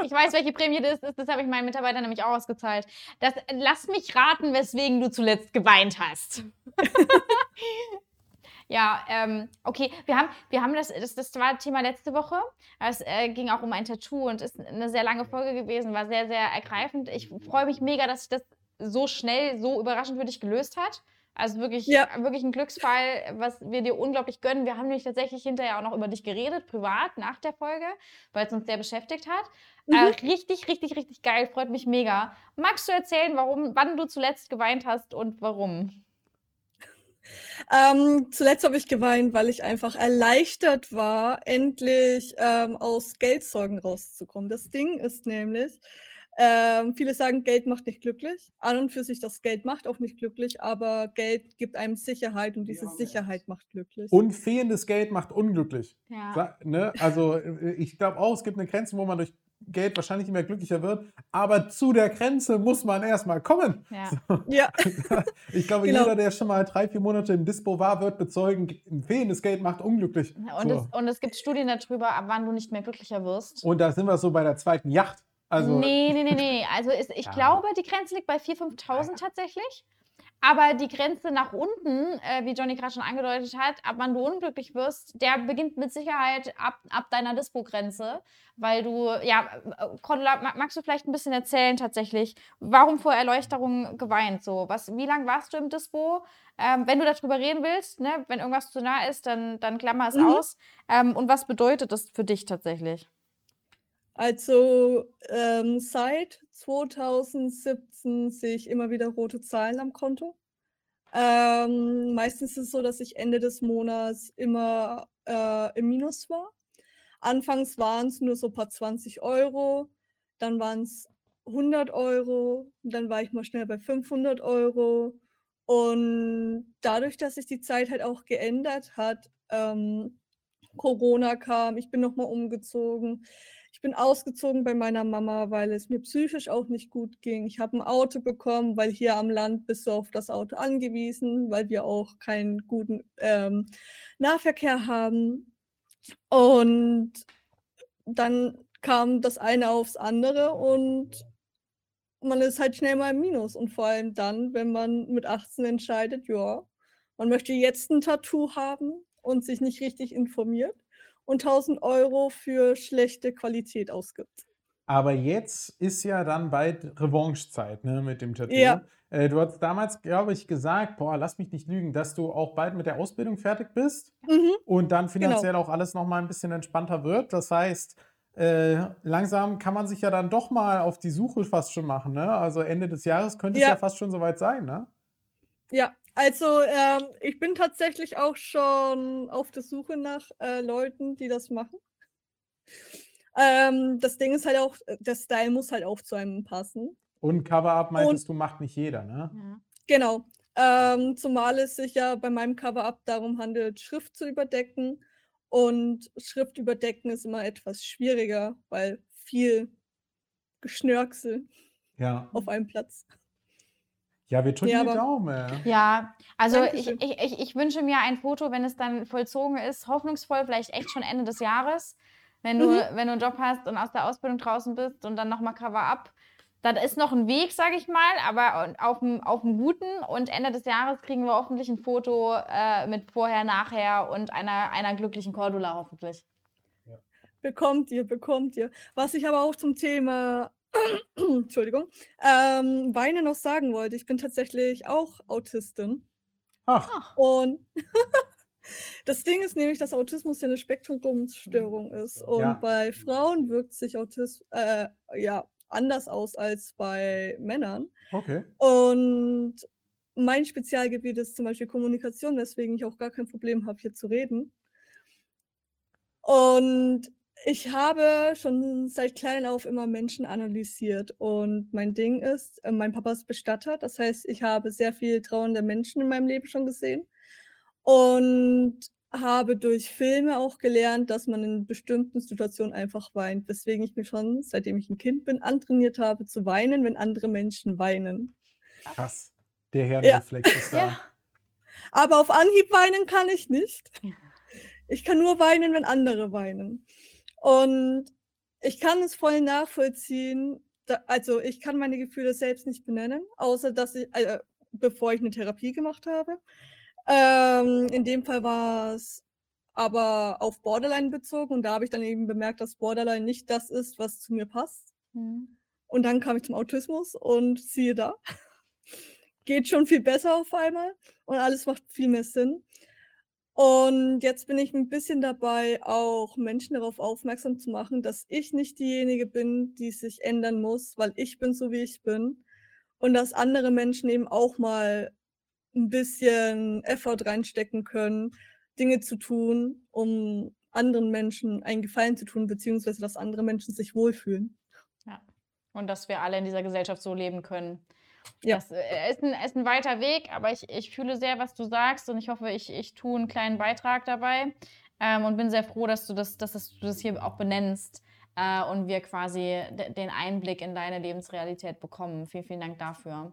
Ich weiß, welche Prämie das ist. Das habe ich meinen Mitarbeitern nämlich auch ausgezahlt. Das, lass mich raten, weswegen du zuletzt geweint hast. ja, ähm, okay. Wir haben, wir haben das, das, das war Thema letzte Woche. Es äh, ging auch um ein Tattoo und ist eine sehr lange Folge gewesen, war sehr, sehr ergreifend. Ich freue mich mega, dass sich das so schnell, so überraschend für dich gelöst hat. Also wirklich, Ja. wirklich ein Glücksfall, was wir dir unglaublich gönnen. Wir haben nämlich tatsächlich hinterher auch noch über dich geredet, privat, nach der Folge, weil es uns sehr beschäftigt hat. Mhm. Äh, richtig, richtig, richtig geil, freut mich mega. Magst du erzählen, warum, wann du zuletzt geweint hast und warum? Ähm, zuletzt habe ich geweint, weil ich einfach erleichtert war, endlich ähm, aus Geldsorgen rauszukommen. Das Ding ist nämlich, ähm, viele sagen, Geld macht nicht glücklich. An und für sich, das Geld macht auch nicht glücklich, aber Geld gibt einem Sicherheit und diese Sicherheit macht glücklich. Und fehlendes Geld macht unglücklich. Ja. Ne? Also äh, ich glaube auch, es gibt eine Grenze, wo man durch Geld wahrscheinlich immer glücklicher wird. Aber zu der Grenze muss man erstmal kommen. ja. Ja, Ich glaube, Genau. jeder, der schon mal drei, vier Monate im Dispo war, wird bezeugen, ein fehlendes Geld macht unglücklich. Und, So. es, und es gibt Studien darüber, ab wann du nicht mehr glücklicher wirst. Und da sind wir so bei der zweiten Yacht. Also, nee, nee, nee, nee. Also ist, ich Ja. glaube, die Grenze liegt bei 4.000, 5.000 tatsächlich. Aber die Grenze nach unten, äh, wie Johnny gerade schon angedeutet hat, ab wann du unglücklich wirst, der beginnt mit Sicherheit ab, ab deiner Dispo-Grenze. Weil du, ja, äh, Cordula, ma- magst du vielleicht ein bisschen erzählen tatsächlich, warum vor Erleuchterung geweint? So, was, wie lange warst du im Dispo? Ähm, wenn du darüber reden willst, ne, wenn irgendwas zu nah ist, dann, dann klammer es Mhm. aus. Ähm, und was bedeutet das für dich tatsächlich? also ähm, seit 2017 sehe ich immer wieder rote Zahlen am Konto. Ähm, meistens ist es so, dass ich Ende des Monats immer äh, im Minus war. Anfangs waren es nur so ein paar 20 Euro, dann waren es 100 Euro, dann war ich mal schnell bei 500 Euro. Und dadurch, dass sich die Zeit halt auch geändert hat, ähm, Corona kam, ich bin nochmal umgezogen. Ich bin ausgezogen bei meiner Mama, weil es mir psychisch auch nicht gut ging. Ich habe ein Auto bekommen, weil hier am Land bist du auf das Auto angewiesen, weil wir auch keinen guten ähm, Nahverkehr haben. Und dann kam das eine aufs andere und man ist halt schnell mal im Minus. Und vor allem dann, wenn man mit 18 entscheidet, ja, man möchte jetzt ein Tattoo haben und sich nicht richtig informiert und 1000 Euro für schlechte Qualität ausgibt. aber jetzt ist ja dann bald Revanchezeit ne, mit dem Tattoo. Ja. Äh, du hast damals, glaube ich, gesagt, boah, lass mich nicht lügen, dass du auch bald mit der Ausbildung fertig bist Mhm. und dann finanziell auch alles nochmal ein bisschen entspannter wird. Das heißt, äh, langsam kann man sich ja dann doch mal auf die Suche fast schon machen, ne? Also Ende des Jahres könnte es Ja. ja fast schon soweit sein, ne? Ja, also ähm, ich bin tatsächlich auch schon auf der Suche nach äh, Leuten, die das machen. Ähm, das Ding ist halt auch, äh, der Style muss halt auch zu einem passen. Und Cover-Up meintest du, macht nicht jeder, ne? Ja. Genau. Ähm, zumal es sich ja bei meinem Cover-Up darum handelt, Schrift zu überdecken. Und Schrift überdecken ist immer etwas schwieriger, weil viel Geschnörksel Ja. auf einem Platz. Ja, wir drücken Ja, die Daumen. Ja, also ich, ich, ich, ich wünsche mir ein Foto, wenn es dann vollzogen ist, hoffnungsvoll, vielleicht echt schon Ende des Jahres. Wenn du, Mhm. wenn du einen Job hast und aus der Ausbildung draußen bist und dann nochmal Cover-up. Das ist noch ein Weg, sage ich mal, aber auf dem, auf dem guten. Und Ende des Jahres kriegen wir hoffentlich ein Foto äh, mit vorher, nachher und einer, einer glücklichen Cordula hoffentlich. Bekommt ihr, bekommt ihr. Was ich aber auch zum Thema, Entschuldigung, ähm, Weine noch sagen wollte, ich bin tatsächlich auch Autistin. Ach, Und das Ding ist nämlich, dass Autismus ja eine Spektrumsstörung ist. Und Ja. bei Frauen wirkt sich Autismus äh, ja, anders aus als bei Männern. okay. Und mein Spezialgebiet ist zum Beispiel Kommunikation, weswegen ich auch gar kein Problem habe, hier zu reden. Und ich habe schon seit klein auf immer Menschen analysiert. Und mein Ding ist, äh, mein Papa ist Bestatter. Das heißt, ich habe sehr viel trauernde Menschen in meinem Leben schon gesehen. Und habe durch Filme auch gelernt, dass man in bestimmten Situationen einfach weint. Weswegen ich mir schon, seitdem ich ein Kind bin, antrainiert habe zu weinen, wenn andere Menschen weinen. Krass. Der Herrenreflex ist da. Ja. Aber auf Anhieb weinen kann ich nicht. Ja. Ich kann nur weinen, wenn andere weinen. Und ich kann es voll nachvollziehen. Da, also ich kann meine Gefühle selbst nicht benennen, außer dass ich, äh, bevor ich eine Therapie gemacht habe. Ähm, in dem Fall war es aber auf Borderline bezogen und da habe ich dann eben bemerkt, dass Borderline nicht das ist, was zu mir passt. Mhm. Und dann kam ich zum Autismus und siehe da, geht schon viel besser auf einmal und alles macht viel mehr Sinn. Und jetzt bin ich ein bisschen dabei, auch Menschen darauf aufmerksam zu machen, dass ich nicht diejenige bin, die sich ändern muss, weil ich bin so, wie ich bin. Und dass andere Menschen eben auch mal ein bisschen Effort reinstecken können, Dinge zu tun, um anderen Menschen einen Gefallen zu tun, beziehungsweise dass andere Menschen sich wohlfühlen. Und dass wir alle in dieser Gesellschaft so leben können. Ja. Das äh, ist, ein, ist ein weiter Weg, aber ich, ich fühle sehr, was du sagst und ich hoffe, ich, ich tue einen kleinen Beitrag dabei ähm, und bin sehr froh, dass du das, dass das, du das hier auch benennst äh, und wir quasi de- den Einblick in deine Lebensrealität bekommen. Vielen, vielen Dank dafür.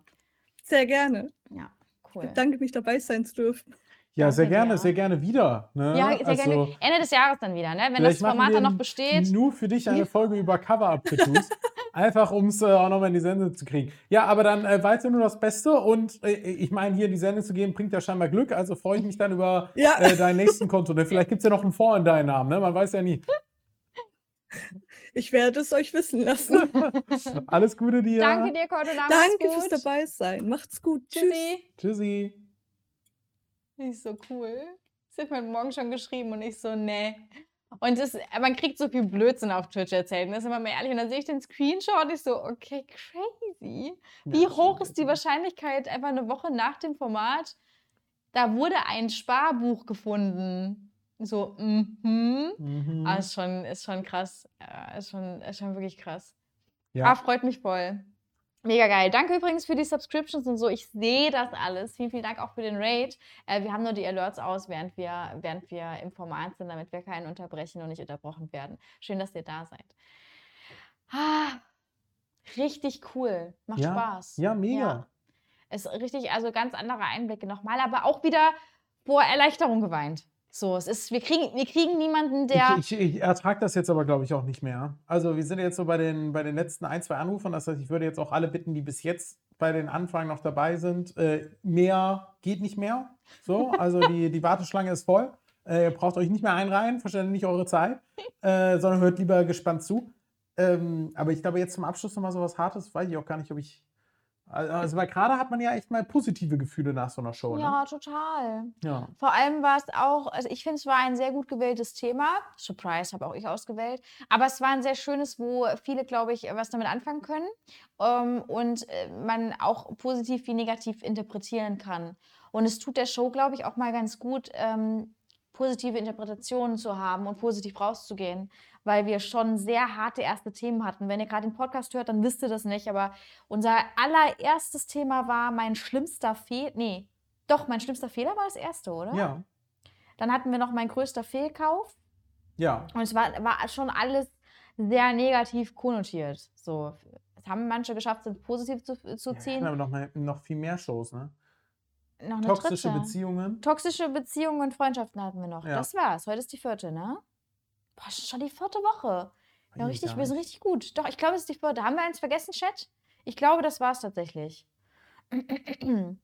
Sehr gerne. Ja, cool. Danke, mich dabei sein zu dürfen. Ja, sehr gerne, dir. sehr gerne wieder. Ne? Ja, sehr Also, gerne. Ende des Jahres dann wieder, ne? wenn das Format dann noch besteht. Nur für dich eine Folge über Cover-Up-Tattoos. Einfach, um es äh, auch nochmal in die Sendung zu kriegen. Ja, aber dann äh, weiter nur das Beste. Und äh, ich meine, hier in die Sendung zu gehen, bringt ja scheinbar Glück. Also freue ich mich dann über Ja. äh, deinen nächsten Konto. Ne? Vielleicht gibt es ja noch einen Fonds in deinen Namen. Ne? Man weiß ja nie. Ich werde es euch wissen lassen. Alles Gute dir. Danke dir, Cordula. Danke fürs dabei sein. Macht's gut. Tschüss. Tschüssi. Tschüssi. Ist so cool. Sie hat mir Morgen schon geschrieben und ich so, nee. Und das, man kriegt so viel Blödsinn auf Twitch erzählt. Das ist immer mal ehrlich. Und dann sehe ich den Screenshot und ich so, okay, crazy. Wie hoch ist die. Wahrscheinlichkeit, einfach eine Woche nach dem Format, da wurde ein Sparbuch gefunden. So, mhm. Mhm. Ah, ist schon, ist schon krass. Ja, ist, schon, ist schon wirklich krass. Ja. Ah, freut mich voll. Mega geil. Danke übrigens für die Subscriptions und so. Ich sehe das alles. Vielen, vielen Dank auch für den Raid. Äh, wir haben nur die Alerts aus, während wir, während wir im Format sind, damit wir keinen unterbrechen und nicht unterbrochen werden. Schön, dass ihr da seid. Ah, richtig cool. Macht Ja, Spaß. ja, mega. Ist richtig, also ganz andere Einblicke nochmal, aber auch wieder vor Erleichterung geweint. So, es ist, wir kriegen, wir kriegen niemanden, der. Ich, ich, ich ertrage das jetzt aber, glaube ich, auch nicht mehr. Also wir sind jetzt so bei den, bei den letzten ein, zwei Anrufern. Das heißt, ich würde jetzt auch alle bitten, die bis jetzt bei den Anfragen noch dabei sind. Äh, mehr geht nicht mehr. So, also die, die Warteschlange ist voll. Äh, ihr braucht euch nicht mehr einreihen, verschwendet nicht eure Zeit, äh, sondern hört lieber gespannt zu. Ähm, aber ich glaube, jetzt zum Abschluss nochmal so was Hartes, weiß ich auch gar nicht, ob ich, Also, weil gerade hat man ja echt mal positive Gefühle nach so einer Show, ne? Ja, total. Ja. Vor allem war es auch, also ich finde, es war ein sehr gut gewähltes Thema. Surprise, habe auch ich ausgewählt. Aber es war ein sehr schönes, wo viele, glaube ich, was damit anfangen können ähm, und äh, man auch positiv wie negativ interpretieren kann. Und es tut der Show, glaube ich, auch mal ganz gut, ähm, positive Interpretationen zu haben und positiv rauszugehen, weil wir schon sehr harte erste Themen hatten. Wenn ihr gerade den Podcast hört, dann wisst ihr das nicht, aber unser allererstes Thema war mein schlimmster Fehler. Nee, doch, mein schlimmster Fehler war das erste, oder? Ja. Dann hatten wir noch mein größter Fehlkauf Ja. und es war, war schon alles sehr negativ konnotiert. So, es haben manche geschafft, es positiv zu, zu Ja, wir ziehen. haben noch, mal, noch viel mehr Shows, ne? noch eine Toxische dritte. Beziehungen. Toxische Beziehungen und Freundschaften hatten wir noch. Ja. Das war's. Heute ist die vierte, ne? Boah, schon die vierte Woche. Ja, richtig, wir sind richtig gut. Doch, ich glaube, es ist die vierte. Haben wir eins vergessen, Chat? Ich glaube, das war's tatsächlich.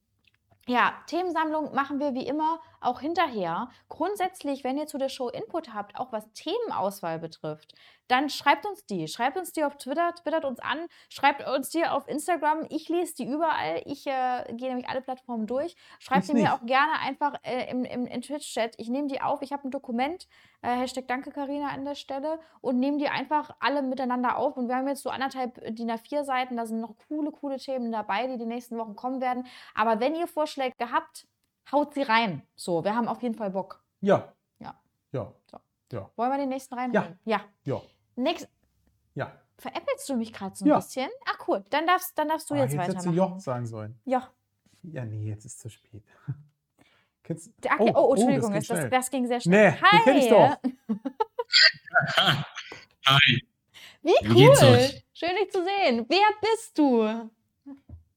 Ja, Themensammlung machen wir wie immer auch hinterher. Grundsätzlich, wenn ihr zu der Show Input habt, auch was Themenauswahl betrifft, dann schreibt uns die. Schreibt uns die auf Twitter, twittert uns an, schreibt uns die auf Instagram. Ich lese die überall. Ich äh, gehe nämlich alle Plattformen durch. Schreibt sie mir auch gerne einfach äh, im, im, im Twitch-Chat. Ich nehme die auf. Ich habe ein Dokument, äh, Hashtag Danke Karina an der Stelle und nehme die einfach alle miteinander auf. Und wir haben jetzt so anderthalb äh, DIN A4 Seiten. Da sind noch coole, coole Themen dabei, die die nächsten Wochen kommen werden. Aber wenn ihr Vorschläge habt, haut sie rein. So, wir haben auf jeden Fall Bock. Ja. Ja. Ja. Wollen wir den nächsten reinholen? Ja. Ja. Nächst, Ja. veräppelst du mich gerade so ein Ja. bisschen? Ach cool, dann darfst, dann darfst du Ah, jetzt, jetzt hättest du weitermachen. Joch sagen sollen. Ja. Ja, nee, jetzt ist zu spät. Kennst, Der- Okay, oh, Entschuldigung, das, das, ging das, schnell. ging sehr schnell. Nee, den kenn ich doch. Hi. Wie Wie geht's cool. euch? Schön, dich zu sehen. Wer bist du?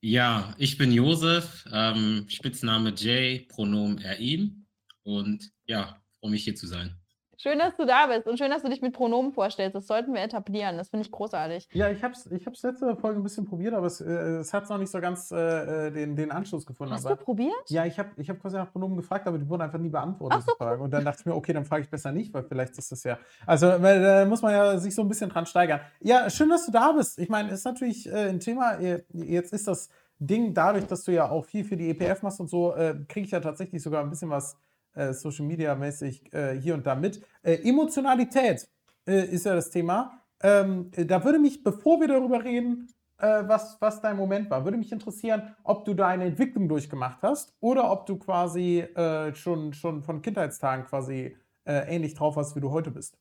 Ja, ich bin Josef, ähm, Spitzname Jay, Pronomen er, ihm. Und ja, freue mich hier zu sein. Schön, dass du da bist und schön, dass du dich mit Pronomen vorstellst. Das sollten wir etablieren. Das finde ich großartig. Ja, ich hab's, ich hab's letzte Folge ein bisschen probiert, aber es, äh, es hat noch nicht so ganz äh, äh, den, den Anschluss gefunden. Hast aber, du probiert? ja, ich habe ich hab quasi nach Pronomen gefragt, aber die wurden einfach nie beantwortet, so, Fragen. Und dann dachte ich mir, okay, dann frage ich besser nicht, weil vielleicht ist das ja. Also, da muss man ja sich so ein bisschen dran steigern. Ja, schön, dass du da bist. Ich meine, ist natürlich äh, ein Thema. äh, Jetzt ist das Ding, dadurch, dass du ja auch viel für die EPF machst und so, äh, kriege ich ja tatsächlich sogar ein bisschen was äh, Social Media mäßig äh, hier und da mit. Äh, Emotionalität äh, ist ja das Thema. Ähm, äh, da würde mich, bevor wir darüber reden, was, was dein Moment war, würde mich interessieren, ob du da eine Entwicklung durchgemacht hast oder ob du quasi schon, schon von Kindheitstagen quasi äh, ähnlich drauf warst, wie du heute bist.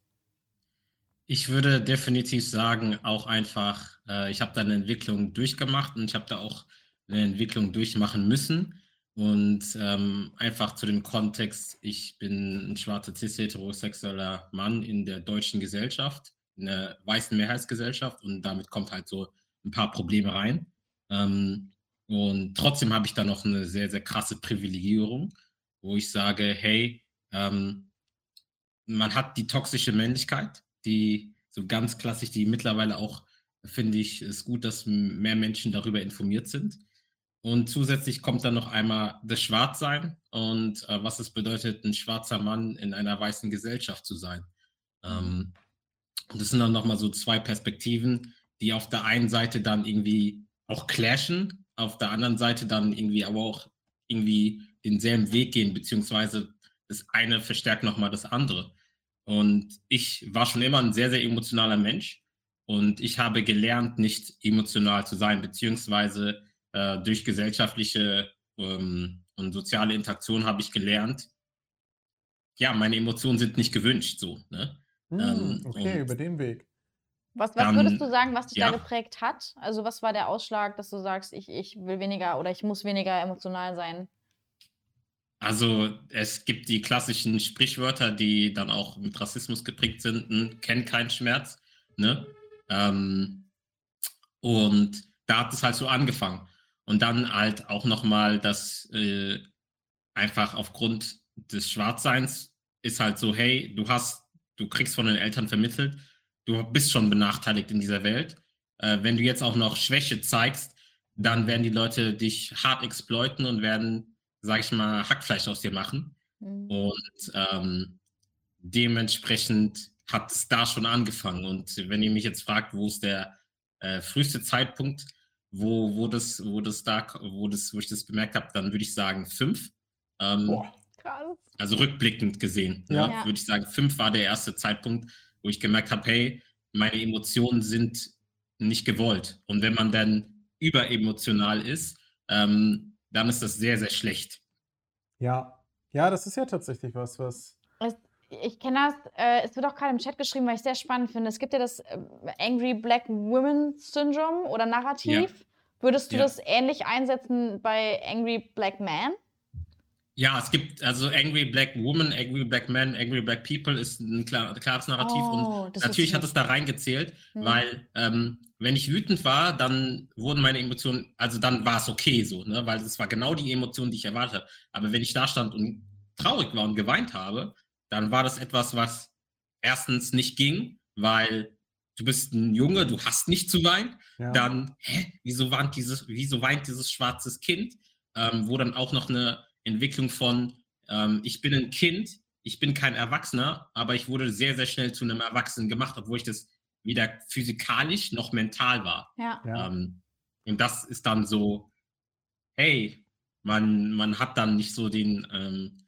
Ich würde definitiv sagen, auch einfach, äh, ich habe da eine Entwicklung durchgemacht und ich habe da auch eine Entwicklung durchmachen müssen. Und ähm, einfach zu dem Kontext, ich bin ein schwarzer cis-heterosexueller Mann in der deutschen Gesellschaft, in der weißen Mehrheitsgesellschaft und damit kommt halt so ein paar Probleme rein. Ähm, und trotzdem habe ich da noch eine sehr, sehr krasse Privilegierung, wo ich sage, hey, ähm, man hat die toxische Männlichkeit, die so ganz klassisch, die mittlerweile auch, finde ich, ist gut, dass mehr Menschen darüber informiert sind. Und zusätzlich kommt dann noch einmal das Schwarzsein und äh, was es bedeutet, ein schwarzer Mann in einer weißen Gesellschaft zu sein. Ähm, das sind dann nochmal so zwei Perspektiven, die auf der einen Seite dann irgendwie auch clashen, auf der anderen Seite dann irgendwie aber auch irgendwie denselben Weg gehen, beziehungsweise das eine verstärkt nochmal das andere. Und ich war schon immer ein sehr, sehr emotionaler Mensch und ich habe gelernt, nicht emotional zu sein, beziehungsweise äh, durch gesellschaftliche ähm, und soziale Interaktion habe ich gelernt, ja, meine Emotionen sind nicht gewünscht, so. Ne? Hm, Ähm, okay, über den Weg. Was, was Dann- würdest du sagen, was dich ja. da geprägt hat? Also, was war der Ausschlag, dass du sagst, ich, ich will weniger oder ich muss weniger emotional sein? Also es gibt die klassischen Sprichwörter, die dann auch mit Rassismus geprägt sind, hm, kennt keinen Schmerz. Ne? Ähm, und da hat es halt so angefangen. Und dann halt auch nochmal, dass äh, einfach aufgrund des Schwarzseins ist halt so, hey, du hast, du kriegst von den Eltern vermittelt, du bist schon benachteiligt in dieser Welt. Äh, wenn du jetzt auch noch Schwäche zeigst, dann werden die Leute dich hart exploiten und werden, sag ich mal, Hackfleisch aus dir machen. Mhm. Und ähm, dementsprechend hat es da schon angefangen. Und wenn ihr mich jetzt fragt, wo ist der äh, früheste Zeitpunkt, wo, wo, das, wo, das da, wo, das, wo ich das bemerkt habe, dann würde ich sagen fünf. Ähm, Boah. Krass. also rückblickend gesehen, ne, Ja. Ja. würde ich sagen, fünf war der erste Zeitpunkt, wo ich gemerkt habe, hey, meine Emotionen sind nicht gewollt. Und wenn man dann überemotional ist, ähm, dann ist das sehr, sehr schlecht. Ja. Ja, das ist ja tatsächlich was, was. Ich kenne das, äh, es wird auch gerade im Chat geschrieben, weil ich es sehr spannend finde. Es gibt ja das äh, Angry Black Woman Syndrome oder Narrativ. Würdest du Ja. das ähnlich einsetzen bei Angry Black Man? Ja, es gibt also Angry Black Woman, Angry Black Man, Angry Black People ist ein klar, klares Narrativ Oh, und natürlich hat es da reingezählt, Hm. weil ähm, wenn ich wütend war, dann wurden meine Emotionen, also dann war es okay so, ne? weil es war genau die Emotion, die ich erwartet habe. Aber wenn ich da stand und traurig war und geweint habe, dann war das etwas, was erstens nicht ging, weil du bist ein Junge, du hast nicht zu weinen. Ja. Dann, hä, wieso weint dieses, wieso weint dieses schwarzes Kind? Ähm, wo dann auch noch eine Entwicklung von, ähm, ich bin ein Kind, ich bin kein Erwachsener, aber ich wurde sehr, sehr schnell zu einem Erwachsenen gemacht, obwohl ich das weder physikalisch noch mental war. Ja. Ja. Ähm, und das ist dann so, hey, man, man hat dann nicht so den ähm,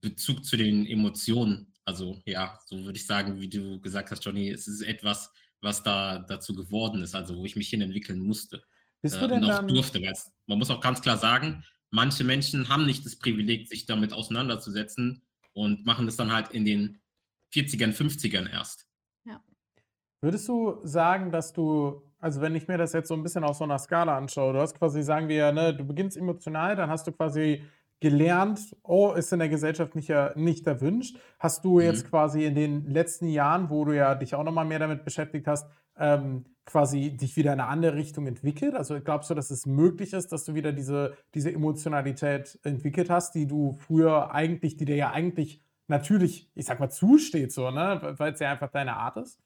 Bezug zu den Emotionen. Also ja, so würde ich sagen, wie du gesagt hast, Johnny, es ist etwas, was da dazu geworden ist, also wo ich mich hin entwickeln musste Bist du äh, denn und auch dann. durfte. Man muss auch ganz klar sagen, manche Menschen haben nicht das Privileg, sich damit auseinanderzusetzen und machen das dann halt in den 40ern, 50ern erst. Würdest du sagen, dass du, also wenn ich mir das jetzt so ein bisschen auf so einer Skala anschaue, du hast quasi, sagen wir, ne, du beginnst emotional, dann hast du quasi gelernt, oh, ist in der Gesellschaft nicht, ja- nicht erwünscht. Hast du jetzt Mhm. quasi in den letzten Jahren, wo du ja dich auch nochmal mehr damit beschäftigt hast, ähm, quasi dich wieder in eine andere Richtung entwickelt? Also glaubst du, dass es möglich ist, dass du wieder diese, diese Emotionalität entwickelt hast, die du früher eigentlich, die dir ja eigentlich natürlich, ich sag mal, zusteht, so, ne? Weil es ja einfach deine Art ist?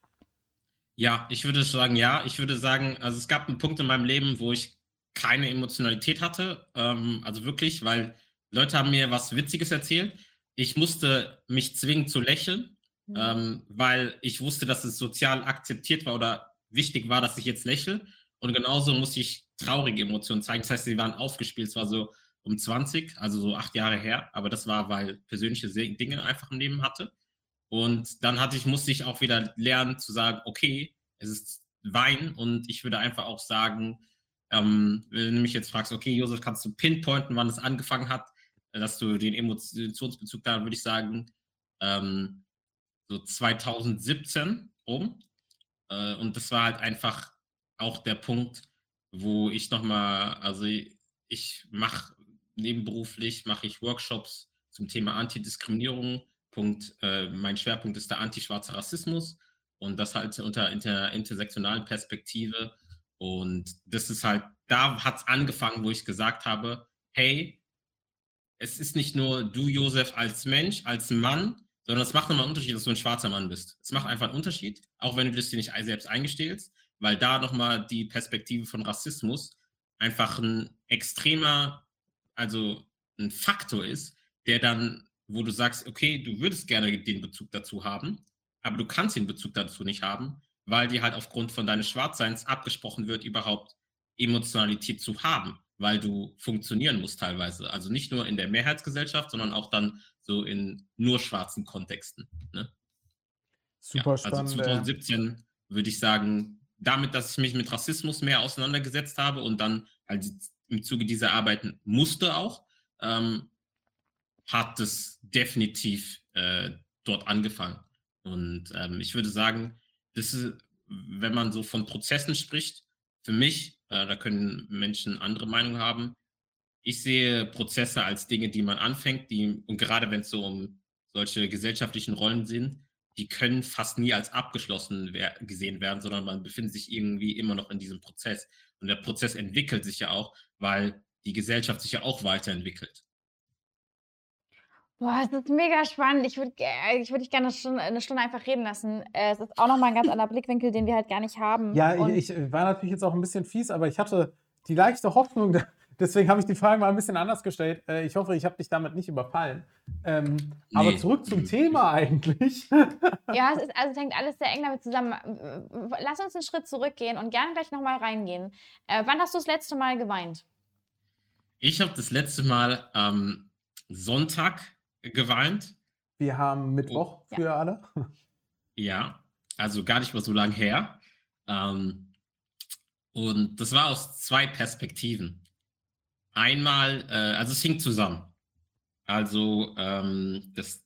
Ja, ich würde sagen, ja. Ich würde sagen, also es gab einen Punkt in meinem Leben, wo ich keine Emotionalität hatte. Ähm, also wirklich, weil Leute haben mir was Witziges erzählt. Ich musste mich zwingen zu lächeln, Mhm. ähm, weil ich wusste, dass es sozial akzeptiert war oder wichtig war, dass ich jetzt lächle. Und genauso musste ich traurige Emotionen zeigen. Das heißt, sie waren aufgespielt. Es war so um 20, also so acht Jahre her. Aber das war, weil persönliche Dinge einfach im Leben hatte. Und dann hatte ich, musste ich auch wieder lernen zu sagen, okay, es ist Wein und ich würde einfach auch sagen, ähm, wenn du mich jetzt fragst, okay, Josef, kannst du pinpointen, wann es angefangen hat, dass du den Emotionsbezug da, würde ich sagen, ähm, so 2017 rum. Äh, und das war halt einfach auch der Punkt, wo ich nochmal, also ich mache nebenberuflich, mache ich Workshops zum Thema Antidiskriminierung. Punkt, äh, mein Schwerpunkt ist der antischwarze Rassismus und das halt unter inter, intersektionalen Perspektive. Und das ist halt, da hat es angefangen, wo ich gesagt habe, hey, es ist nicht nur du, Josef, als Mensch, als Mann, sondern es macht nochmal einen Unterschied, dass du ein schwarzer Mann bist. Es macht einfach einen Unterschied, auch wenn du das dir nicht selbst eingestehst, weil da nochmal die Perspektive von Rassismus einfach ein extremer, also ein Faktor ist, der dann, wo du sagst, okay, du würdest gerne den Bezug dazu haben, aber du kannst den Bezug dazu nicht haben, weil dir halt aufgrund von deines Schwarzseins abgesprochen wird, überhaupt Emotionalität zu haben, weil du funktionieren musst teilweise. Also nicht nur in der Mehrheitsgesellschaft, sondern auch dann so in nur schwarzen Kontexten. Ne? Super ja, spannend. Also ja. 2017 würde ich sagen, damit, dass ich mich mit Rassismus mehr auseinandergesetzt habe und dann halt im Zuge dieser Arbeiten musste auch, ähm, hat es definitiv äh, dort angefangen. Und ähm, ich würde sagen, das ist, wenn man so von Prozessen spricht, für mich, äh, da können Menschen andere Meinungen haben, ich sehe Prozesse als Dinge, die man anfängt, die, und gerade wenn es so um solche gesellschaftlichen Rollen sind, die können fast nie als abgeschlossen wer gesehen werden, sondern man befindet sich irgendwie immer noch in diesem Prozess. Und der Prozess entwickelt sich ja auch, weil die Gesellschaft sich ja auch weiterentwickelt. Boah, es ist mega spannend. Ich würde ich würd dich gerne eine Stunde, eine Stunde einfach reden lassen. Äh, es ist auch nochmal ein ganz anderer Blickwinkel, den wir halt gar nicht haben. Ja, ich, ich war natürlich jetzt auch ein bisschen fies, aber ich hatte die leichte Hoffnung, Deswegen habe ich die Frage mal ein bisschen anders gestellt. Äh, ich hoffe, ich habe dich damit nicht überfallen. Ähm, aber Nee. zurück zum Thema eigentlich. Ja, es ist, also es hängt alles sehr eng damit zusammen. Äh, Lass uns einen Schritt zurückgehen und gerne gleich nochmal reingehen. Äh, wann hast du das letzte Mal geweint? Ich habe das letzte Mal am Sonntag geweint. Wir haben Mittwoch Ja. für alle. Ja, also gar nicht mal so lang her. Ähm, und das war aus zwei Perspektiven. Einmal, äh, also es hing zusammen. Also ähm, das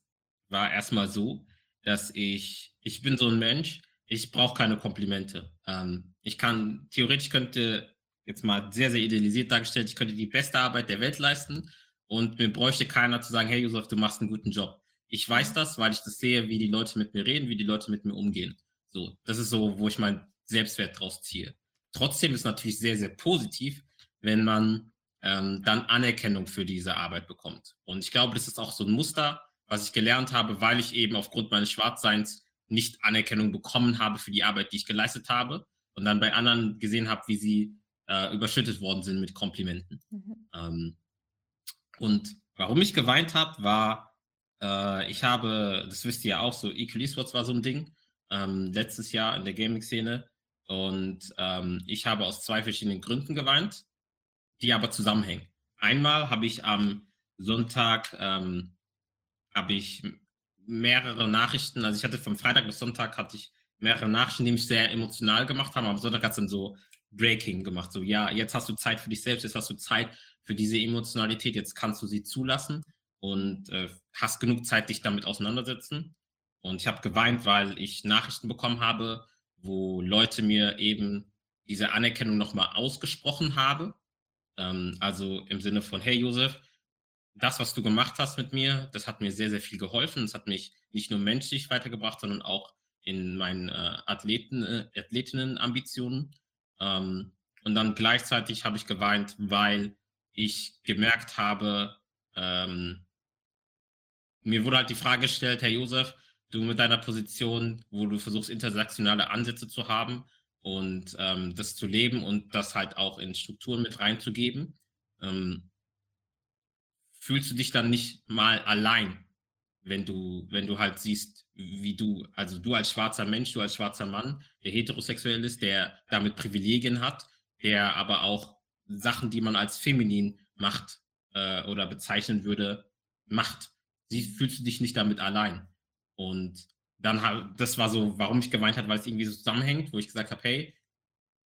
war erstmal so, dass ich, ich bin so ein Mensch, ich brauche keine Komplimente. Ähm, ich kann, theoretisch könnte, jetzt mal sehr, sehr idealisiert dargestellt, ich könnte die beste Arbeit der Welt leisten und mir bräuchte keiner zu sagen, hey Josef, du machst einen guten Job. Ich weiß das, weil ich das sehe, wie die Leute mit mir reden, wie die Leute mit mir umgehen. So, das ist so, wo ich meinen Selbstwert draus ziehe. Trotzdem ist natürlich sehr, sehr positiv, wenn man ähm, dann Anerkennung für diese Arbeit bekommt. Und ich glaube, das ist auch so ein Muster, was ich gelernt habe, weil ich eben aufgrund meines Schwarzseins nicht Anerkennung bekommen habe für die Arbeit, die ich geleistet habe und dann bei anderen gesehen habe, wie sie äh, überschüttet worden sind mit Komplimenten. Mhm. Ähm, und warum ich geweint habe, war, äh, ich habe, das wisst ihr ja auch, so Equal Esports war so ein Ding, ähm, letztes Jahr in der Gaming-Szene. Und ähm, ich habe aus zwei verschiedenen Gründen geweint, die aber zusammenhängen. Einmal habe ich am Sonntag ähm, habe ich mehrere Nachrichten, also ich hatte vom Freitag bis Sonntag hatte ich mehrere Nachrichten, die mich sehr emotional gemacht haben. Am Sonntag hat es dann so Breaking gemacht, so ja, jetzt hast du Zeit für dich selbst, jetzt hast du Zeit für diese Emotionalität, jetzt kannst du sie zulassen und äh, hast genug Zeit, dich damit auseinandersetzen. Und ich habe geweint, weil ich Nachrichten bekommen habe, wo Leute mir eben diese Anerkennung nochmal ausgesprochen haben. Ähm, also im Sinne von, hey Josef, das, was du gemacht hast mit mir, das hat mir sehr, sehr viel geholfen. Es hat mich nicht nur menschlich weitergebracht, sondern auch in meinen äh, Athleten, äh, Athletinnen-Ambitionen. Ähm, und dann gleichzeitig habe ich geweint, weil ich gemerkt habe, ähm, mir wurde halt die Frage gestellt, Herr Josef, du mit deiner Position, wo du versuchst, intersektionale Ansätze zu haben und ähm, das zu leben und das halt auch in Strukturen mit reinzugeben, ähm, fühlst du dich dann nicht mal allein, wenn du, wenn du halt siehst, wie du, also du als schwarzer Mensch, du als schwarzer Mann, der heterosexuell ist, der damit Privilegien hat, der aber auch Sachen, die man als feminin macht äh, oder bezeichnen würde, macht. Sie fühlst du dich nicht damit allein. Und dann das war so, warum ich geweint habe, weil es irgendwie so zusammenhängt, wo ich gesagt habe, hey,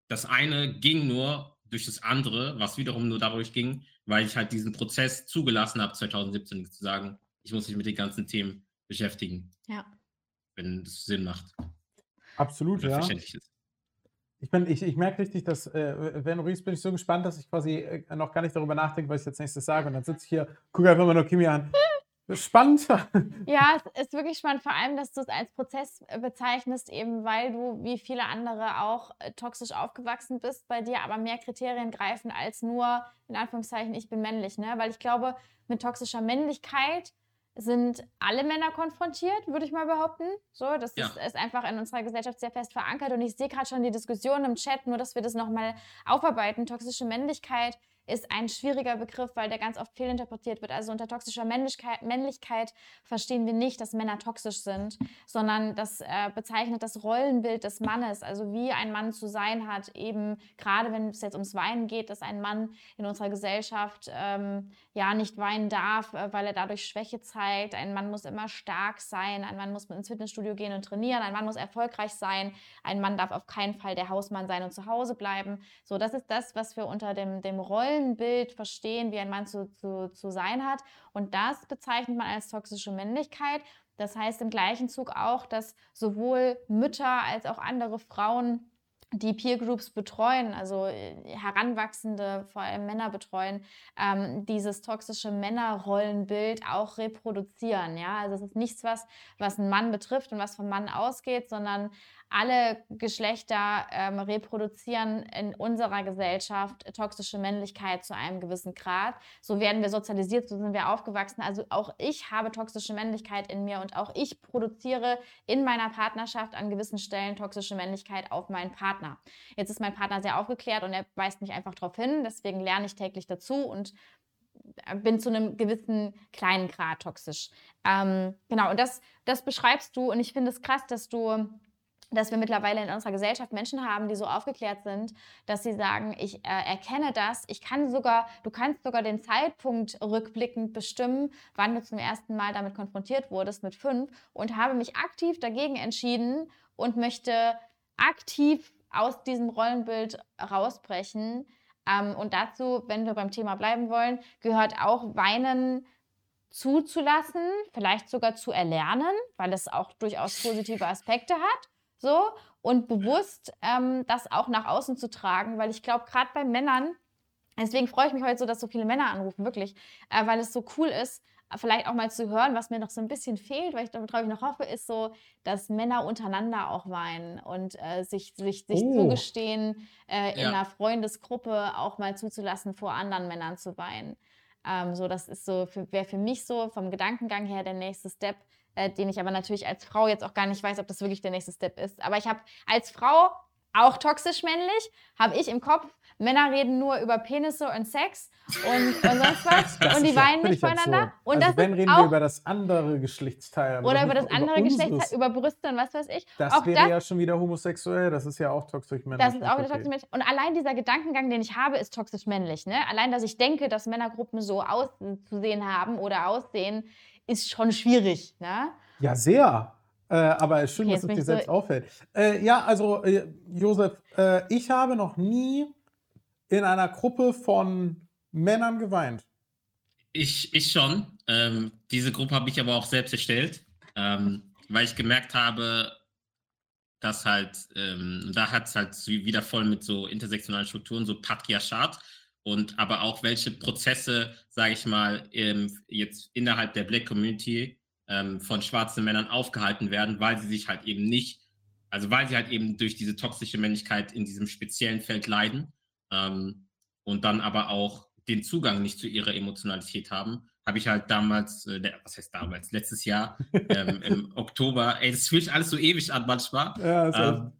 das eine ging nur durch das andere, was wiederum nur dadurch ging, weil ich halt diesen Prozess zugelassen habe, 2017 zu sagen, ich muss mich mit den ganzen Themen beschäftigen. Ja. Wenn es Sinn macht. Absolut, oder ja. verständlich ist. Ich, bin, ich, ich merke richtig, dass, äh, wenn riechst, bin ich so gespannt, dass ich quasi äh, noch gar nicht darüber nachdenke, was ich jetzt nächstes sage. Und dann sitze ich hier, gucke einfach mal nur Kimi an. Spannend. Ja, es ist wirklich spannend, vor allem, dass du es als Prozess äh, bezeichnest, eben weil du wie viele andere auch äh, toxisch aufgewachsen bist, bei dir aber mehr Kriterien greifen als nur, in Anführungszeichen, ich bin männlich. Ne? Weil ich glaube, mit toxischer Männlichkeit sind alle Männer konfrontiert, würde ich mal behaupten. So, das Ja. ist, ist einfach in unserer Gesellschaft sehr fest verankert. Und ich sehe gerade schon die Diskussion im Chat, nur dass wir das nochmal aufarbeiten. Toxische Männlichkeit ist ein schwieriger Begriff, weil der ganz oft fehlinterpretiert wird. Also unter toxischer Männlichkeit, Männlichkeit verstehen wir nicht, dass Männer toxisch sind, sondern das äh, bezeichnet das Rollenbild des Mannes, also wie ein Mann zu sein hat, eben gerade wenn es jetzt ums Weinen geht, dass ein Mann in unserer Gesellschaft ähm, ja nicht weinen darf, äh, weil er dadurch Schwäche zeigt. Ein Mann muss immer stark sein, ein Mann muss ins Fitnessstudio gehen und trainieren, ein Mann muss erfolgreich sein, ein Mann darf auf keinen Fall der Hausmann sein und zu Hause bleiben. So, das ist das, was wir unter dem, dem Rollenbild verstehen, wie ein Mann zu, zu, zu sein hat. Und das bezeichnet man als toxische Männlichkeit. Das heißt im gleichen Zug auch, dass sowohl Mütter als auch andere Frauen die Peer Groups betreuen, also äh, Heranwachsende, vor allem Männer betreuen, ähm, dieses toxische Männerrollenbild auch reproduzieren. Ja? Also es ist nichts, was, was einen Mann betrifft und was vom Mann ausgeht, sondern alle Geschlechter ähm, reproduzieren in unserer Gesellschaft toxische Männlichkeit zu einem gewissen Grad. So werden wir sozialisiert, so sind wir aufgewachsen. Also auch ich habe toxische Männlichkeit in mir und auch ich produziere in meiner Partnerschaft an gewissen Stellen toxische Männlichkeit auf meinen Partner Partner. Jetzt ist mein Partner sehr aufgeklärt und er weist mich einfach darauf hin. Deswegen lerne ich täglich dazu und äh, bin zu einem gewissen kleinen Grad toxisch. Ähm, genau, und das, das beschreibst du und ich finde es krass, dass du dass wir mittlerweile in unserer Gesellschaft Menschen haben, die so aufgeklärt sind, dass sie sagen, ich äh, erkenne das, ich kann sogar, du kannst sogar den Zeitpunkt rückblickend bestimmen, wann du zum ersten Mal damit konfrontiert wurdest mit fünf und habe mich aktiv dagegen entschieden und möchte aktiv aus diesem Rollenbild rausbrechen. Ähm, und dazu, wenn wir beim Thema bleiben wollen, gehört auch Weinen zuzulassen, vielleicht sogar zu erlernen, weil es auch durchaus positive Aspekte hat so und bewusst ähm, das auch nach außen zu tragen, weil ich glaube, gerade bei Männern, deswegen freue ich mich heute so, dass so viele Männer anrufen, wirklich, äh, weil es so cool ist, vielleicht auch mal zu hören, was mir noch so ein bisschen fehlt, weil ich darauf ich noch hoffe, ist so, dass Männer untereinander auch weinen und äh, sich, sich, sich oh. zugestehen, äh, in ja. einer Freundesgruppe auch mal zuzulassen, vor anderen Männern zu weinen. Ähm, so, das ist so, wäre für mich so vom Gedankengang her der nächste Step, äh, den ich aber natürlich als Frau jetzt auch gar nicht weiß, ob das wirklich der nächste Step ist. Aber ich habe als Frau auch toxisch männlich, habe ich im Kopf, Männer reden nur über Penisse und Sex und, und sonst was das und die weinen nicht voneinander. Und also wenn reden wir über das andere Geschlechtsteil. Oder über das andere Geschlechtsteil, über Brüste und was weiß ich. Das auch wäre das, ja schon wieder homosexuell, das ist ja auch toxisch männlich. Das ist auch wieder toxisch männlich. Und allein dieser Gedankengang, den ich habe, ist toxisch männlich. Ne? Allein, dass ich denke, dass Männergruppen so auszusehen haben oder aussehen, ist schon schwierig. Ne? Ja, sehr. Äh, aber es ist schön, okay, dass es dir selbst so auffällt. Äh, ja, also, äh, Josef, äh, ich habe noch nie in einer Gruppe von Männern geweint. Ich, ich schon. Ähm, diese Gruppe habe ich aber auch selbst erstellt, ähm, weil ich gemerkt habe, dass halt, ähm, da hat es halt wieder voll mit so intersektionalen Strukturen, so Patriarchat und aber auch welche Prozesse, sage ich mal, jetzt innerhalb der Black Community ähm, von schwarzen Männern aufgehalten werden, weil sie sich halt eben nicht, also weil sie halt eben durch diese toxische Männlichkeit in diesem speziellen Feld leiden ähm, und dann aber auch den Zugang nicht zu ihrer Emotionalität haben, habe ich halt damals, äh, was heißt damals, letztes Jahr ähm, im Oktober, ey, das fühlt sich alles so ewig an manchmal. Ja, ähm,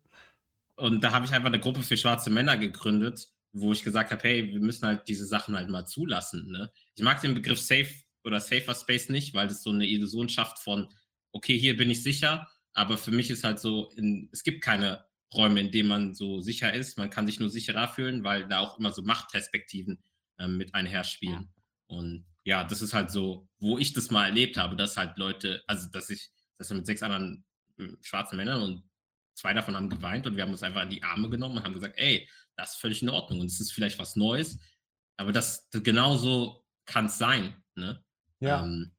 und da habe ich einfach eine Gruppe für schwarze Männer gegründet, wo ich gesagt habe, hey, wir müssen halt diese Sachen halt mal zulassen. Ne? Ich mag den Begriff Safe oder Safer Space nicht, weil das so eine Illusion schafft von, okay, hier bin ich sicher, aber für mich ist halt so, in, es gibt keine Räume, in denen man so sicher ist. Man kann sich nur sicherer fühlen, weil da auch immer so Machtperspektiven äh, mit einherspielen. Und ja, das ist halt so, wo ich das mal erlebt habe, dass halt Leute, also dass ich, dass wir mit sechs anderen äh, schwarzen Männern und zwei davon haben geweint und wir haben uns einfach in die Arme genommen und haben gesagt, ey, das ist völlig in Ordnung und es ist vielleicht was Neues, aber das, das genauso kann es sein. Ne? Ja. Ähm,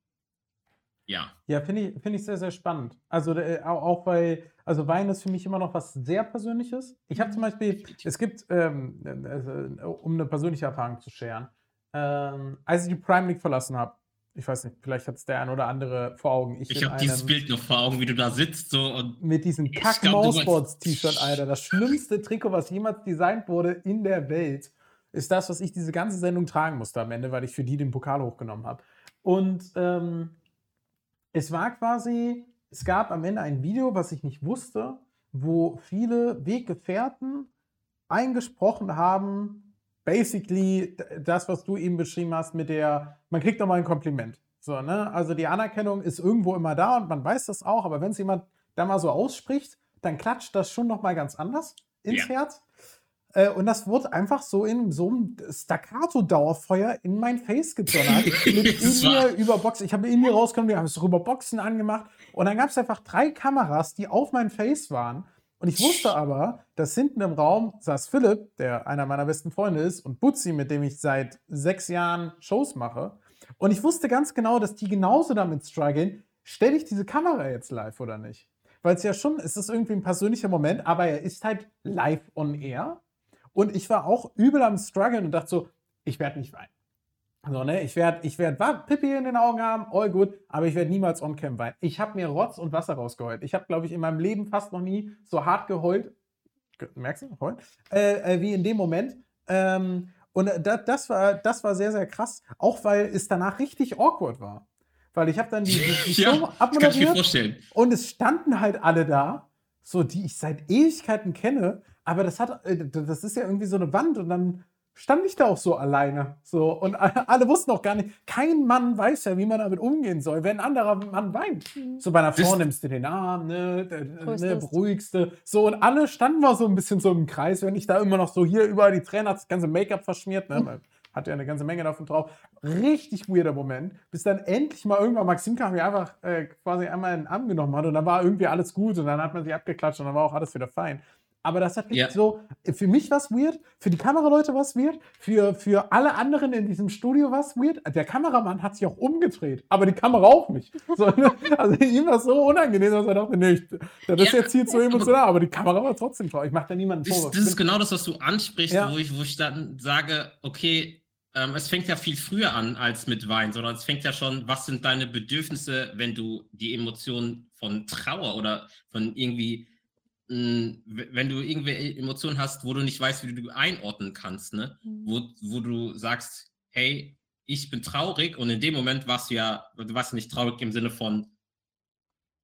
ja. Ja, finde ich, find ich sehr, sehr spannend. Also äh, auch weil, also Wein ist für mich immer noch was sehr Persönliches. Ich habe zum Beispiel, es gibt, ähm, äh, um eine persönliche Erfahrung zu scheren, ähm, als ich die Prime League verlassen habe, ich weiß nicht, vielleicht hat es der ein oder andere vor Augen. Ich, ich habe dieses Bild noch vor Augen, wie du da sitzt. So und mit diesem kack mouseboards t shirt Alter. Das schlimmste Trikot, was jemals designt wurde in der Welt, ist das, was ich diese ganze Sendung tragen musste am Ende, weil ich für die den Pokal hochgenommen habe. Und ähm, es war quasi, es gab am Ende ein Video, was ich nicht wusste, wo viele Weggefährten eingesprochen haben, basically das, was du eben beschrieben hast mit der, man kriegt doch mal ein Kompliment. So, ne? Also die Anerkennung ist irgendwo immer da und man weiß das auch, aber wenn es jemand da mal so ausspricht, dann klatscht das schon noch mal ganz anders ins ja. Herz. Äh, und das wurde einfach so in so einem Staccato-Dauerfeuer in mein Face gedonnert. mit in mir über Boxen. Ich habe in mir rausgekommen, wir haben es über Boxen angemacht. Und dann gab es einfach drei Kameras, die auf mein Face waren. Und ich wusste aber, dass hinten im Raum saß Philipp, der einer meiner besten Freunde ist, und Butzi, mit dem ich seit sechs Jahren Shows mache. Und ich wusste ganz genau, dass die genauso damit strugglen. Stelle ich diese Kamera jetzt live oder nicht? Weil es ja schon, es ist irgendwie ein persönlicher Moment, aber er ist halt live on air. Und ich war auch übel am struggeln und dachte so, ich werde nicht weinen. So, ne, ich werde ich werd Pippi in den Augen haben, all gut, aber ich werde niemals on-cam weinen. Ich habe mir Rotz und Wasser rausgeheult. Ich habe, glaube ich, in meinem Leben fast noch nie so hart geheult, merkst du, heult, äh, äh, wie in dem Moment. Ähm, und das, das, war, das war sehr, sehr krass, auch weil es danach richtig awkward war. Weil ich habe dann die, die, die ja, Show abmoderiert und es standen halt alle da, so die ich seit Ewigkeiten kenne, Aber das hat, äh, das ist ja irgendwie so eine Wand und dann stand ich da auch so alleine. So, und alle wussten auch gar nicht, kein Mann weiß ja, wie man damit umgehen soll, wenn ein anderer Mann weint. So bei einer Frau nimmst du den Arm, ne, ne Tröstest. beruhigste. So, und alle standen wir so ein bisschen so im Kreis, wenn ich da immer noch so hier überall die Tränen hat, das ganze Make-up verschmiert, ne? Man hat ja eine ganze Menge davon drauf. Richtig weirder Moment, bis dann endlich mal irgendwann Maxim kam, mir einfach äh, quasi einmal in den Arm genommen hat und dann war irgendwie alles gut und dann hat man sich abgeklatscht und dann war auch alles wieder fein. Aber das hat Ja. so, für mich war es weird, für die Kameraleute war es weird, für, für alle anderen in diesem Studio war es weird. Der Kameramann hat sich auch umgedreht, aber die Kamera auch nicht. So, also ihm war es so unangenehm, dass er dachte, nee, ich, das ist Ja, jetzt hier zu emotional, aber die Kamera war trotzdem toll. Ich mache da niemanden Vorwurf. das ist genau das, was du ansprichst, Ja. wo, ich, wo ich dann sage, okay, ähm, es fängt ja viel früher an als mit Wein, sondern es fängt ja schon, was sind deine Bedürfnisse, wenn du die Emotionen von Trauer oder von irgendwie, wenn du irgendwelche Emotionen hast, wo du nicht weißt, wie du einordnen kannst, ne? Mhm. Wo, wo du sagst, hey, ich bin traurig und in dem Moment warst du ja, du warst nicht traurig im Sinne von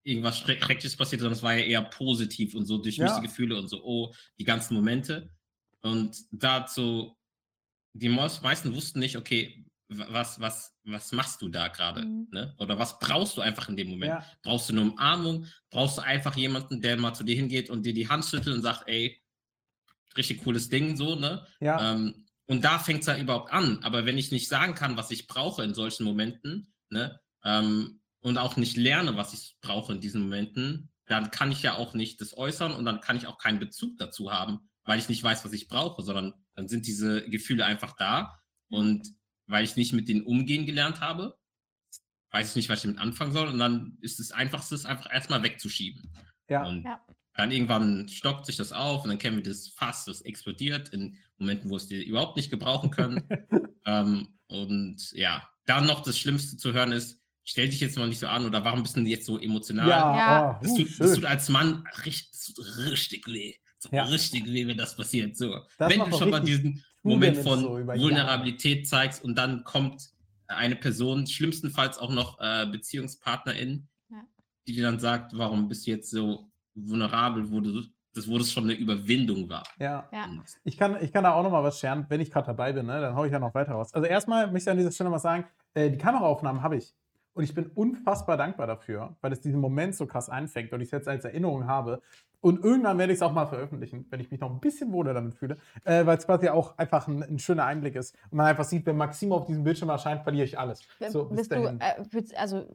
irgendwas Schreck- Schreckliches passiert, sondern es war ja eher positiv und so durchmischte Ja. Gefühle und so, oh, die ganzen Momente. Und dazu, die meist- meisten wussten nicht, okay, was, was, was machst du da gerade? Mhm. Ne? Oder was brauchst du einfach in dem Moment? Ja. Brauchst du eine Umarmung? Brauchst du einfach jemanden, der mal zu dir hingeht und dir die Hand schüttelt und sagt, ey, richtig cooles Ding, so, ne? Ja. Ähm, und da fängt es ja überhaupt an. Aber wenn ich nicht sagen kann, was ich brauche in solchen Momenten, ne, ähm, und auch nicht lerne, was ich brauche in diesen Momenten, dann kann ich ja auch nicht das äußern und dann kann ich auch keinen Bezug dazu haben, weil ich nicht weiß, was ich brauche, sondern dann sind diese Gefühle einfach da. Und weil ich nicht mit denen umgehen gelernt habe, weiß ich nicht, was ich damit anfangen soll. Und dann ist das Einfachste, es einfach erstmal wegzuschieben. Ja. Und Ja. dann irgendwann stockt sich das auf und dann kennen wir das Fass, das explodiert in Momenten, wo es die überhaupt nicht gebrauchen können. ähm, und ja, dann noch das Schlimmste zu hören ist, stell dich jetzt mal nicht so an oder warum bist du jetzt so emotional? Ja, Ja. Oh, Das, tut, das tut als Mann richtig, richtig weh. So Ja. richtig weh, wenn das passiert. So. Das wenn du schon mal diesen Moment von so über Vulnerabilität zeigst und dann kommt eine Person, schlimmstenfalls auch noch äh, Beziehungspartnerin, Ja. die dir dann sagt, warum bist du jetzt so vulnerabel, wo du, das, wo das schon eine Überwindung war. Ja. Ja. Ich kann, ich kann da auch noch mal was scheren, wenn ich gerade dabei bin, ne? dann hau ich ja noch weiter raus. Also erstmal möchte ich an dieser Stelle mal sagen, äh, die Kameraaufnahmen habe ich. Und ich bin unfassbar dankbar dafür, weil es diesen Moment so krass einfängt und ich es jetzt als Erinnerung habe. Und irgendwann werde ich es auch mal veröffentlichen, wenn ich mich noch ein bisschen wohler damit fühle, äh, weil es quasi auch einfach ein, ein schöner Einblick ist. Und man einfach sieht, wenn Maxim auf diesem Bildschirm erscheint, verliere ich alles. So, bis Bist du, äh, fühlst, also,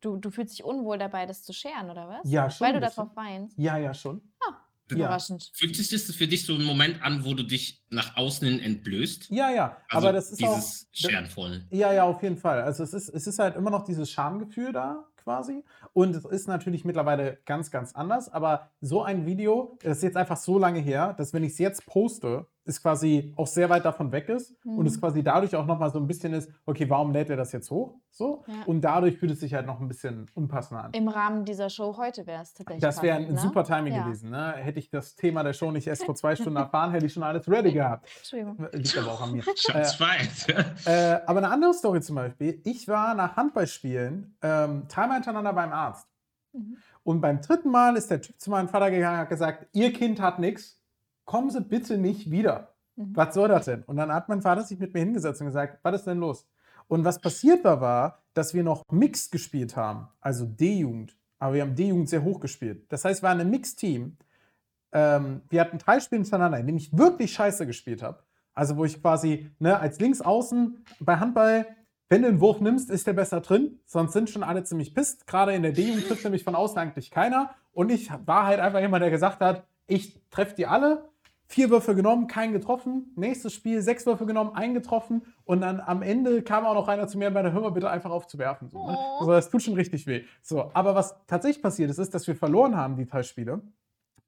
du, du fühlst dich unwohl dabei, das zu scheren, oder was? Ja, schon Weil du darauf weinst. Ja, ja, schon. Ja. Überraschend. Fühlt sich das für dich so ein Moment an, wo du dich nach außen hin entblößt? Ja, ja. Also aber das ist auch. dieses Scherenvollen. Ja, ja, auf jeden Fall. Also es ist, es ist halt immer noch dieses Schamgefühl da quasi. Und es ist natürlich mittlerweile ganz, ganz anders. Aber so ein Video, das ist jetzt einfach so lange her, dass wenn ich es jetzt poste, es quasi auch sehr weit davon weg ist und es Mhm. quasi dadurch auch nochmal so ein bisschen ist, okay, warum lädt er das jetzt hoch? So. Ja. Und dadurch fühlt es sich halt noch ein bisschen unpassender an. Im Rahmen dieser Show heute wäre es tatsächlich. Das wäre ein ne? super Timing Ja. gewesen. Ne? Hätte ich das Thema der Show nicht erst vor zwei Stunden erfahren, hätte ich schon alles ready gehabt. Entschuldigung. Liegt aber auch an mir. Shots fired. Äh, aber eine andere Story zum Beispiel. Ich war nach Handballspielen ähm, dreimal hintereinander beim Arzt. Mhm. Und beim dritten Mal ist der Typ zu meinem Vater gegangen und hat gesagt, Ihr Kind hat nichts, kommen Sie bitte nicht wieder. Mhm. Was soll das denn? Und dann hat mein Vater sich mit mir hingesetzt und gesagt, was ist denn los? Und was passiert war, war, dass wir noch Mix gespielt haben, also D-Jugend. Aber wir haben D-Jugend sehr hoch gespielt. Das heißt, wir waren ein Mix-Team. Ähm, wir hatten drei Spiele hintereinander, in denen ich wirklich scheiße gespielt habe. Also wo ich quasi ne, als Linksaußen bei Handball, wenn du einen Wurf nimmst, ist der besser drin. Sonst sind schon alle ziemlich pisst. Gerade in der D-Jugend trifft nämlich von außen eigentlich keiner. Und ich war halt einfach jemand, der gesagt hat, ich treffe die alle. Vier Würfe genommen, keinen getroffen. Nächstes Spiel, sechs Würfe genommen, einen getroffen. Und dann am Ende kam auch noch einer zu mir und meinte, hör mal bitte einfach auf zu werfen. So, ne? Oh. also, das tut schon richtig weh. So, aber was tatsächlich passiert ist, ist, dass wir verloren haben, die drei Spiele.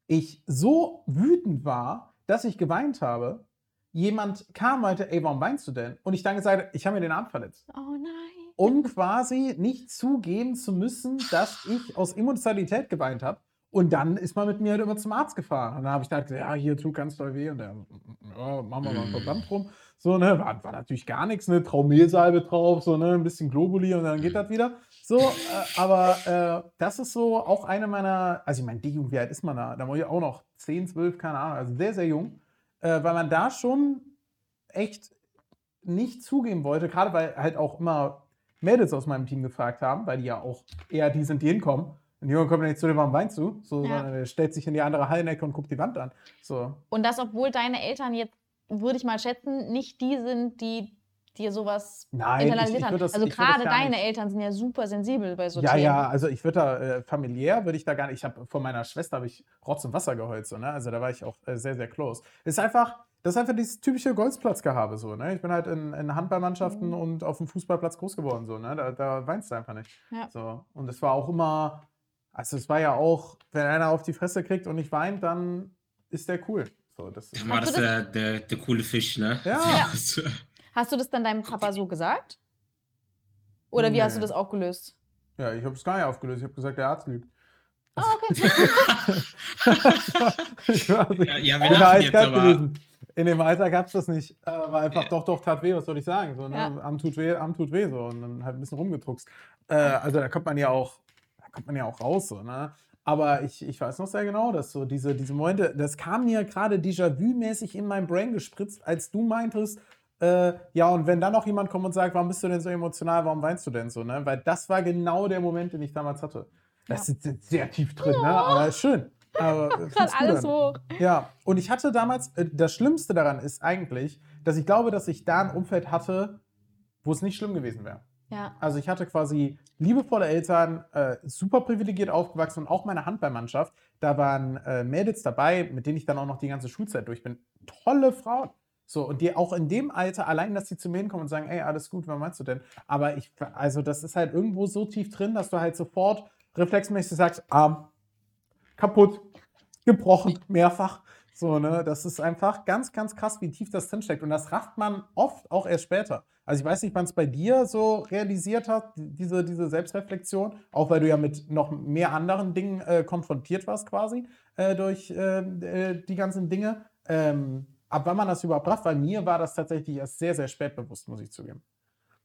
Ich so wütend war, dass ich geweint habe. Jemand kam und meinte, ey, warum weinst du denn? Und ich dann gesagt, ich habe mir den Arm verletzt Oh nein. um quasi nicht zugeben zu müssen, dass ich aus Emotionalität geweint habe. Und dann ist man mit mir halt immer zum Arzt gefahren. Und dann habe ich da gesagt, ja, hier tut ganz doll weh. Und der, ja, machen wir mal ein Mm. Verband drum. So, ne, war, war natürlich gar nichts, ne, Traumehlsalbe drauf, so, ne, ein bisschen Globuli und dann geht das wieder. So, äh, aber äh, das ist so auch eine meiner, also ich meine, die Jugend, wie alt ist man da? Da war ich auch noch 10, 12, keine Ahnung, also sehr, sehr jung, äh, weil man da schon echt nicht zugeben wollte, gerade weil halt auch immer Mädels aus meinem Team gefragt haben, weil die ja auch eher die sind, die hinkommen. Und die Jungen kommen nicht zu dem, warum weinst du? So, Ja. sondern der stellt sich in die andere Hallenecke und guckt die Wand an. So. Und das, obwohl deine Eltern jetzt, würde ich mal schätzen, nicht die sind, die dir sowas Nein, internalisiert haben. also gerade deine nicht- Eltern sind ja super sensibel bei so Ja, Themen. ja, also ich würde da äh, familiär würde ich da gar nicht. Ich habe von meiner Schwester habe ich Rotz und Wasser geheult, so, ne? Also da war ich auch äh, sehr, sehr close. Ist einfach, das ist einfach dieses typische Golzplatzgehabe, so, ne? Ich bin halt in, in Handballmannschaften Mhm. und auf dem Fußballplatz groß geworden, so, ne? Da, da weinst du einfach nicht. Ja. So. Und es war auch immer, also es war ja auch, wenn einer auf die Fresse kriegt und nicht weint, dann ist der cool. So, das ist, Dann war das der, der, der coole Fisch, ne? Ja. So. Hast du das dann deinem Papa so gesagt? Oder wie hast du Nee. das auch gelöst? ja, ich habe es gar nicht aufgelöst. Ich habe gesagt, der Arzt lügt. Ah, okay. ich war, Ja, ja, wir lachen jetzt, aber. In dem Alter gab es das nicht. Äh, war einfach, Ja. doch, doch, tat weh, was soll ich sagen? So, ne? Ja. Am tut weh, am tut weh, so. Und dann halt ein bisschen rumgedruckst. Äh, also da kommt man ja auch, kommt man ja auch raus, so, ne? Aber ich, ich weiß noch sehr genau, dass so diese, diese Momente, das kam mir gerade Déjà-vu-mäßig in mein Brain gespritzt, als du meintest, äh, ja, und wenn dann noch jemand kommt und sagt, warum bist du denn so emotional, warum weinst du denn so, ne? Weil das war genau der Moment, den ich damals hatte. Das ist jetzt sehr tief drin, ne? Aber ist schön. Aber, Gerade alles hoch. Ja, und ich hatte damals, äh, das Schlimmste daran ist eigentlich, dass ich glaube, dass ich da ein Umfeld hatte, wo es nicht schlimm gewesen wäre. Ja. Also ich hatte quasi liebevolle Eltern, äh, super privilegiert aufgewachsen und auch meine Handballmannschaft. Da waren äh, Mädels dabei, mit denen ich dann auch noch die ganze Schulzeit durch bin. Tolle Frauen. So, und die auch in dem Alter, allein, dass die zu mir hinkommen und sagen, ey, alles gut, was meinst du denn? Aber ich, also das ist halt irgendwo so tief drin, dass du halt sofort reflexmäßig sagst, Arm, kaputt, gebrochen, mehrfach. So, ne, das ist einfach ganz, ganz krass, wie tief das drinsteckt. Und das rafft man oft auch erst später. Also ich weiß nicht, wann es bei dir so realisiert hat, die- diese, diese Selbstreflexion, auch weil du ja mit noch mehr anderen Dingen äh, konfrontiert warst quasi äh, durch äh, äh, die ganzen Dinge. Ähm, ab wann man das überhaupt rafft, weil mir war das tatsächlich erst sehr, sehr spät bewusst, muss ich zugeben.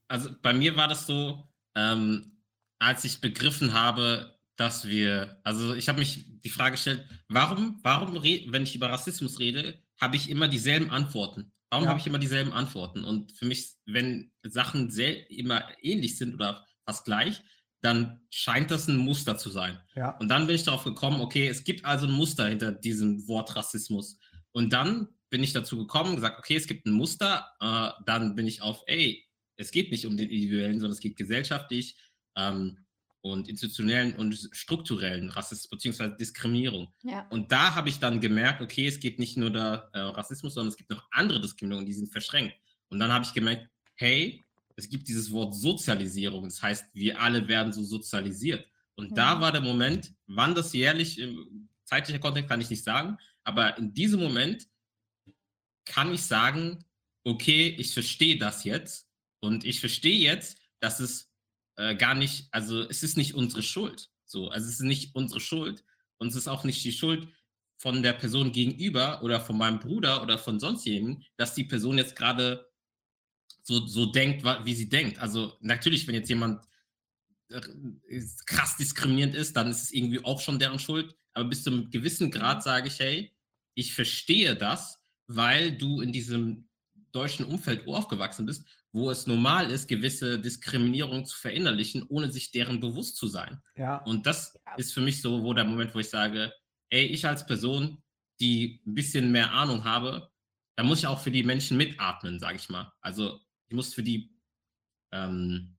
Also bei mir war das so, ähm, als ich begriffen habe, dass wir, also ich habe mich die Frage gestellt, warum, warum, wenn ich über Rassismus rede, habe ich immer dieselben Antworten? Warum Ja. habe ich immer dieselben Antworten? Und für mich, wenn Sachen sehr, immer ähnlich sind oder fast gleich, dann scheint das ein Muster zu sein. Ja. Und dann bin ich darauf gekommen, okay, es gibt also ein Muster hinter diesem Wort Rassismus. Und dann bin ich dazu gekommen, gesagt, okay, es gibt ein Muster. Äh, dann bin ich auf, ey, es geht nicht um den individuellen, sondern es geht gesellschaftlich ähm, und institutionellen und strukturellen Rassismus bzw. Diskriminierung. Ja. Und da habe ich dann gemerkt, okay, es geht nicht nur der äh, Rassismus, sondern es gibt noch andere Diskriminierungen, die sind verschränkt. Und dann habe ich gemerkt, hey, es gibt dieses Wort Sozialisierung. Das heißt, wir alle werden so sozialisiert. Und da Mhm. war der Moment, wann das jährlich, im zeitlicher Kontext kann ich nicht sagen, aber in diesem Moment kann ich sagen, okay, ich verstehe das jetzt und ich verstehe jetzt, dass es äh, gar nicht, also es ist nicht unsere Schuld. So, also es ist nicht unsere Schuld und es ist auch nicht die Schuld von der Person gegenüber oder von meinem Bruder oder von sonst jemandem, dass die Person jetzt gerade so, so denkt, wie sie denkt. Also natürlich, wenn jetzt jemand äh, krass diskriminierend ist, dann ist es irgendwie auch schon deren Schuld. Aber bis zu einem gewissen Grad sage ich, hey, ich verstehe das, weil du in diesem deutschen Umfeld aufgewachsen bist, wo es normal ist, gewisse Diskriminierung zu verinnerlichen, ohne sich deren bewusst zu sein. Ja. Und das Ja. ist für mich so, wo der Moment, wo ich sage, ey, ich als Person, die ein bisschen mehr Ahnung habe, da muss ich auch für die Menschen mitatmen, sage ich mal. Also ich muss für die ähm,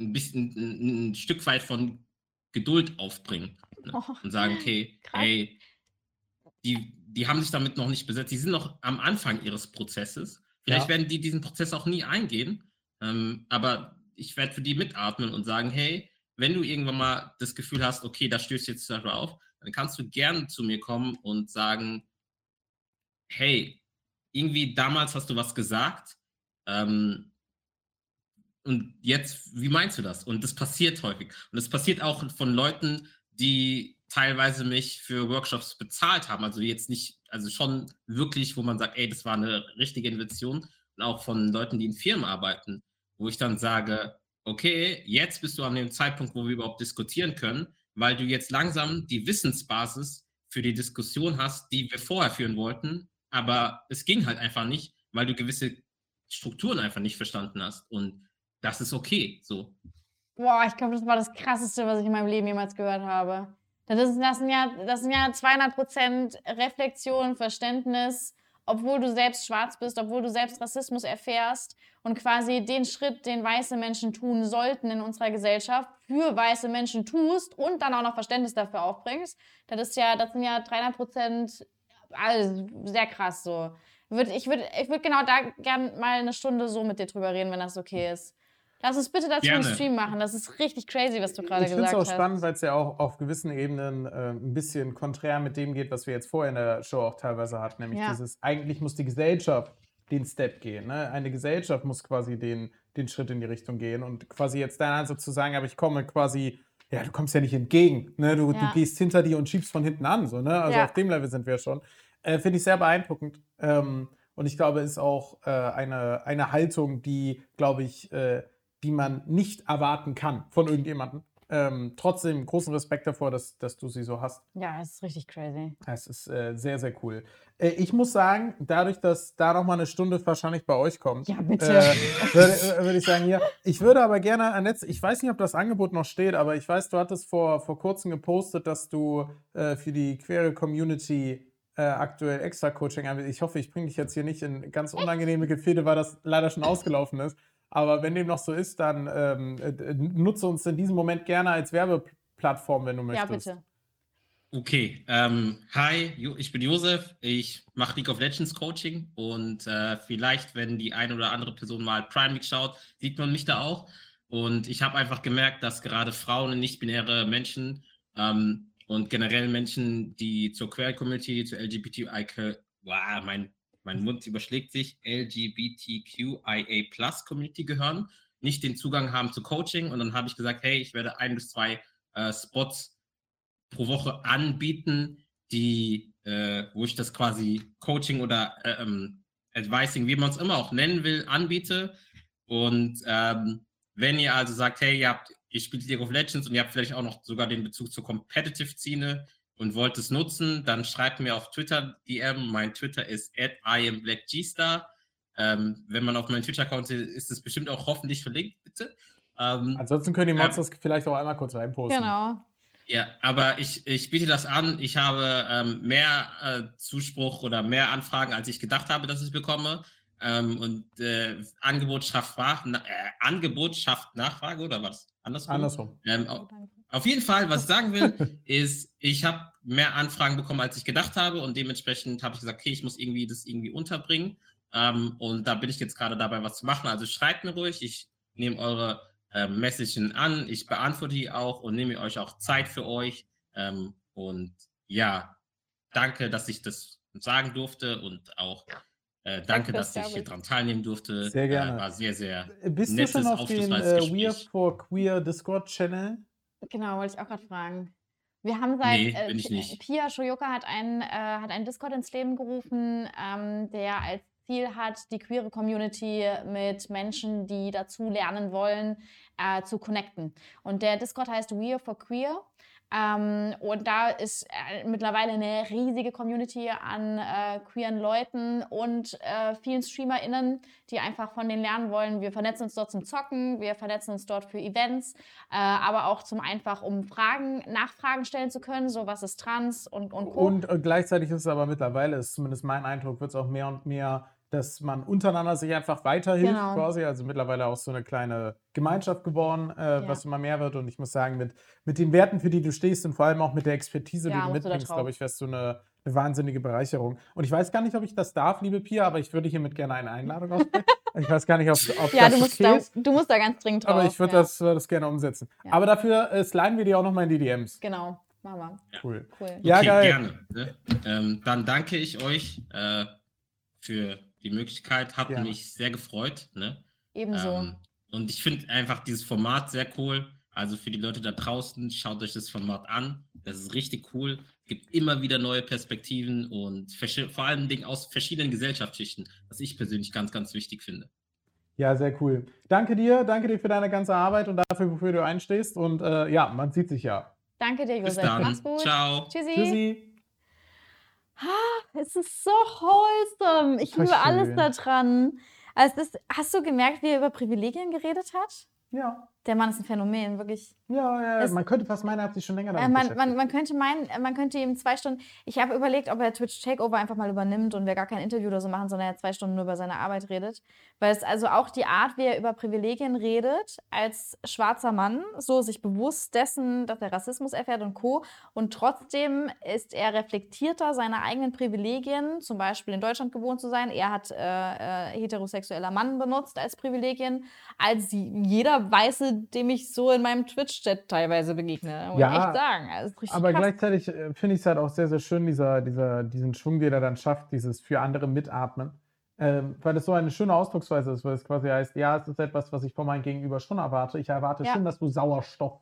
ein bisschen ein, ein Stück weit von Geduld aufbringen ne? Oh, und sagen, okay, krass. ey, die, die haben sich damit noch nicht besetzt, die sind noch am Anfang ihres Prozesses. Vielleicht Ja. werden die diesen Prozess auch nie eingehen, ähm, aber ich werde für die mitatmen und sagen, hey, wenn du irgendwann mal das Gefühl hast, okay, da stößt jetzt zum Beispiel auf, dann kannst du gerne zu mir kommen und sagen, hey, irgendwie damals hast du was gesagt ähm, und jetzt, wie meinst du das? Und das passiert häufig. Und das passiert auch von Leuten, die teilweise mich für Workshops bezahlt haben. Also jetzt nicht, also schon wirklich, wo man sagt, ey, das war eine richtige Investition. und auch von Leuten, die in Firmen arbeiten, wo ich dann sage, okay, jetzt bist du an dem Zeitpunkt, wo wir überhaupt diskutieren können, weil du jetzt langsam die Wissensbasis für die Diskussion hast, die wir vorher führen wollten, aber es ging halt einfach nicht, weil du gewisse Strukturen einfach nicht verstanden hast und das ist okay, so. Boah, ich glaube, das war das Krasseste, was ich in meinem Leben jemals gehört habe. Das, ist, das, sind, ja, das sind ja 200% Reflexion, Verständnis, obwohl du selbst schwarz bist, obwohl du selbst Rassismus erfährst und quasi den Schritt, den weiße Menschen tun sollten in unserer Gesellschaft, für weiße Menschen tust und dann auch noch Verständnis dafür aufbringst. Das ist ja, das sind ja 300% also sehr krass so. ich würde ich würd genau da gern mal eine Stunde so mit dir drüber reden, wenn das okay ist. Lass uns bitte dazu Gerne. einen Stream machen. Das ist richtig crazy, was du gerade gesagt hast. Ich finde es auch spannend, weil es ja auch auf gewissen Ebenen äh, ein bisschen konträr mit dem geht, was wir jetzt vorher in der Show auch teilweise hatten. Nämlich ja. dieses, eigentlich muss die Gesellschaft den Step gehen. Ne? Eine Gesellschaft muss quasi den, den Schritt in die Richtung gehen. Und quasi jetzt dein Ansatz zu sagen, aber ich komme quasi, ja, du kommst ja nicht entgegen. Ne? Du, ja. du gehst hinter dir und schiebst von hinten an. So, ne? Also ja. auf dem Level sind wir schon. Äh, finde ich sehr beeindruckend. Ähm, und ich glaube, ist auch äh, eine, eine Haltung, die, glaube ich, äh, die man nicht erwarten kann von irgendjemandem. Ähm, trotzdem großen Respekt davor, dass, dass du sie so hast. Ja, es ist richtig crazy. Es ist äh, sehr, sehr cool. Äh, ich muss sagen, dadurch, dass da noch mal eine Stunde wahrscheinlich bei euch kommt, ja, bitte. Äh, würde, äh, würde, ich sagen, ja, ich würde aber gerne, Annette, ich weiß nicht, ob das Angebot noch steht, aber ich weiß, du hattest vor, vor kurzem gepostet, dass du äh, für die queere Community äh, aktuell extra Coaching anbietest. Ich hoffe, ich bringe dich jetzt hier nicht in ganz unangenehme Gefilde, weil das leider schon ausgelaufen ist. Aber wenn dem noch so ist, dann ähm, äh, nutze uns in diesem Moment gerne als Werbeplattform, wenn du möchtest. Ja, bitte. Okay, ähm, hi, ich bin Josef, ich mache League of Legends Coaching und äh, vielleicht, wenn die eine oder andere Person mal Prime League schaut, sieht man mich da auch. Und ich habe einfach gemerkt, dass gerade Frauen und nicht-binäre Menschen ähm, und generell Menschen, die zur Queer Community, zur LGBTIQ, wow, mein mein Mund überschlägt sich, LGBTQIA Plus Community gehören, nicht den Zugang haben zu Coaching. Und dann habe ich gesagt, hey, ich werde ein bis zwei äh, Spots pro Woche anbieten, die, äh, wo ich das quasi Coaching oder äh, ähm, Advising, wie man es immer auch nennen will, anbiete. Und ähm, wenn ihr also sagt, hey, ihr habt, ihr spielt League of Legends und ihr habt vielleicht auch noch sogar den Bezug zur Competitive-Szene, und wollt es nutzen, dann schreibt mir auf Twitter DM. Mein Twitter ist at IamBlackGstar. Ähm, wenn man auf meinen Twitter-Account ist, ist es bestimmt auch hoffentlich verlinkt, bitte. Ähm, Ansonsten können die Mods ähm, das vielleicht auch einmal kurz reinposten. Genau. Ja, aber ich, ich biete das an. Ich habe ähm, mehr äh, Zuspruch oder mehr Anfragen, als ich gedacht habe, dass ich bekomme. Ähm, und äh, Angebot, schafft, äh, Angebot schafft Nachfrage oder was? Andersrum. Andersrum. Ähm, auf jeden Fall, was ich sagen will, ist, ich habe mehr Anfragen bekommen, als ich gedacht habe und dementsprechend habe ich gesagt, okay, ich muss irgendwie das irgendwie unterbringen ähm, und da bin ich jetzt gerade dabei, was zu machen. Also schreibt mir ruhig, ich nehme eure äh, Messagen an, ich beantworte die auch und nehme euch auch Zeit für euch ähm, und ja, danke, dass ich das sagen durfte und auch äh, danke, dass ich hier dran teilnehmen durfte. Sehr gerne. Äh, war sehr, sehr Bist du schon auf dem äh, We Are for Queer Discord Channel? Genau, wollte ich auch gerade fragen. Wir haben seit Nee, äh, bin ich nicht. Pia Shoyoka hat einen, äh, hat einen Discord ins Leben gerufen, ähm, der als Ziel hat, die queere Community mit Menschen, die dazu lernen wollen, äh, zu connecten. Und der Discord heißt We Are for Queer. Ähm, und da ist äh, mittlerweile eine riesige Community an äh, queeren Leuten und äh, vielen StreamerInnen, die einfach von denen lernen wollen. Wir vernetzen uns dort zum Zocken, wir vernetzen uns dort für Events, äh, aber auch zum einfach, um Fragen, Nachfragen stellen zu können, so was ist trans und, und Co. Und, und gleichzeitig ist es aber mittlerweile, ist zumindest mein Eindruck, wird es auch mehr und mehr dass man untereinander sich einfach weiterhilft genau. quasi. Also mittlerweile auch so eine kleine Gemeinschaft geworden, äh, ja. was immer mehr wird. Und ich muss sagen, mit, mit den Werten, für die du stehst und vor allem auch mit der Expertise, ja, die du mitbringst, glaube ich, wärst du eine, eine wahnsinnige Bereicherung. Und ich weiß gar nicht, ob ich das darf, liebe Pia, aber ich würde hiermit gerne eine Einladung aussprechen. ich weiß gar nicht, ob, ob ja, das du musst okay da, ist. Du musst da ganz dringend drauf. Aber ich würde ja. das, das gerne umsetzen. Aber dafür äh, sliden wir dir auch nochmal in die DMs. Genau. Machen wir. Cool. cool. Ja, okay, geil. gerne. Ne? Ähm, dann danke ich euch äh, für die Möglichkeit. Hat ja. mich sehr gefreut. Ne? Ebenso. Ähm, und ich finde einfach dieses Format sehr cool. Also für die Leute da draußen, schaut euch das Format an. Das ist richtig cool. Es gibt immer wieder neue Perspektiven und vor allen Dingen aus verschiedenen Gesellschaftsschichten, was ich persönlich ganz, ganz wichtig finde. Ja, sehr cool. Danke dir, danke dir für deine ganze Arbeit und dafür, wofür du einstehst. Und äh, ja, man sieht sich ja. Danke dir, Bis Josef. dann. Mach's gut. Ciao. Tschüssi. Tschüssi. Ah, es ist so wholesome. Ich liebe alles schön. daran. Also das, hast du gemerkt, wie er über Privilegien geredet hat? Ja, Der Mann ist ein Phänomen, wirklich. Ja, ja. Es- man könnte fast meinen, er hat sich schon länger Äh, damit man, beschäftigt. man, man könnte meinen, äh, man könnte ihm zwei Stunden. Ich habe überlegt, ob er Twitch Takeover einfach mal übernimmt und wir gar kein Interview oder so machen, sondern er zwei Stunden nur über seine Arbeit redet. Weil es also auch die Art, wie er über Privilegien redet, als schwarzer Mann, so sich bewusst dessen, dass er Rassismus erfährt und Co. Und trotzdem ist er reflektierter seiner eigenen Privilegien, zum Beispiel in Deutschland gewohnt zu sein. Er hat äh, äh, heterosexueller Mann benutzt als Privilegien, als jeder Weiße, dem ich so in meinem Twitch-Chat teilweise begegne. Muss Ja, ich echt sagen. Also, es Aber krass. gleichzeitig äh, finde ich es halt auch sehr, sehr schön, dieser, dieser, diesen Schwung, den er dann schafft, dieses für andere mitatmen. Ähm, weil das so eine schöne Ausdrucksweise ist, weil es quasi heißt, ja, es ist etwas, was ich von meinem Gegenüber schon erwarte. Ich erwarte Ja. schon, dass du Sauerstoff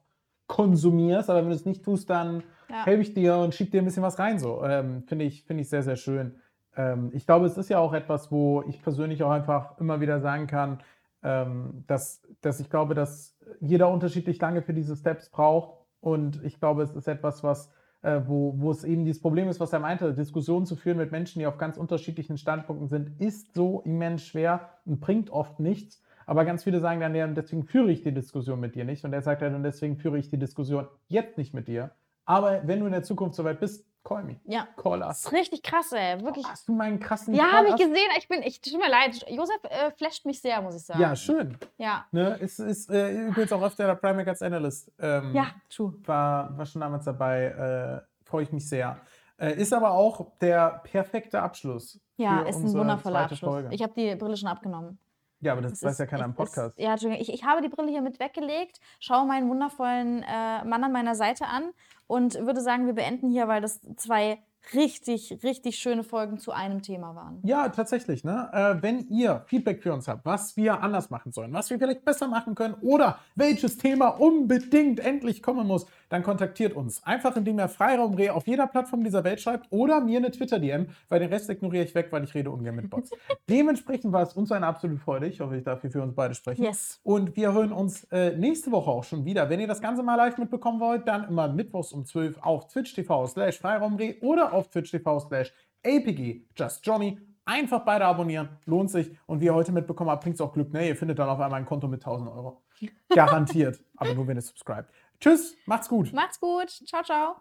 konsumierst, aber wenn du es nicht tust, dann Ja. helfe ich dir und schieb dir ein bisschen was rein. So ähm, finde ich, finde ich sehr, sehr schön. Ähm, ich glaube, es ist ja auch etwas, wo ich persönlich auch einfach immer wieder sagen kann, ähm, dass, dass ich glaube, dass jeder unterschiedlich lange für diese Steps braucht. Und ich glaube, es ist etwas, was, äh, wo, wo es eben dieses Problem ist, was er meinte, Diskussionen zu führen mit Menschen, die auf ganz unterschiedlichen Standpunkten sind, ist so immens schwer und bringt oft nichts. Aber ganz viele sagen dann, ja, deswegen führe ich die Diskussion mit dir nicht. Und er sagt halt, und deswegen führe ich die Diskussion jetzt nicht mit dir. Aber wenn du in der Zukunft soweit bist, call me. Ja. Call Das us. ist richtig krass, ey. Wirklich. Hast du meinen krassen Ja, habe ich gesehen. Ich bin, ich tut mir leid. Josef äh, flasht mich sehr, muss ich sagen. Ja, schön. Ja. Ne? Ist, ist äh, übrigens auch öfter der Primac als Analyst. Ähm, Ja, true. war, war schon damals dabei. Äh, Freue ich mich sehr. Äh, ist aber auch der perfekte Abschluss. Ja, ist ein wundervoller Abschluss. Folge. Ich habe die Brille schon abgenommen. Ja, aber das Es weiß ist- ja keiner im Podcast. Ist, ja, Entschuldigung. Ich, ich habe die Brille hier mit weggelegt, schaue meinen wundervollen äh, Mann an meiner Seite an und würde sagen, wir beenden hier, weil das zwei richtig, richtig schöne Folgen zu einem Thema waren. Ja, tatsächlich. Ne? Äh, wenn ihr Feedback für uns habt, was wir anders machen sollen, was wir vielleicht besser machen können oder welches Thema unbedingt endlich kommen muss, dann kontaktiert uns. Einfach indem ihr Freiraumreh auf jeder Plattform dieser Welt schreibt oder mir eine Twitter-DM, weil den Rest ignoriere ich weg, weil ich rede ungern mit Bots. Dementsprechend war es uns eine absolute Freude. Ich hoffe, ich darf hier für uns beide sprechen. Yes. Und wir hören uns äh, nächste Woche auch schon wieder. Wenn ihr das Ganze mal live mitbekommen wollt, dann immer mittwochs um 12 auf Twitch TV slash Freiraumreh oder auf Twitch TV slash APG Just Johnny. Einfach beide abonnieren, lohnt sich. Und wie ihr heute mitbekommen habt, bringt es auch Glück. Ne? Ihr findet dann auf einmal ein Konto mit 1000 Euro. Garantiert. Aber nur, wenn ihr subscribt. Tschüss, macht's gut. Macht's gut. Ciao, ciao.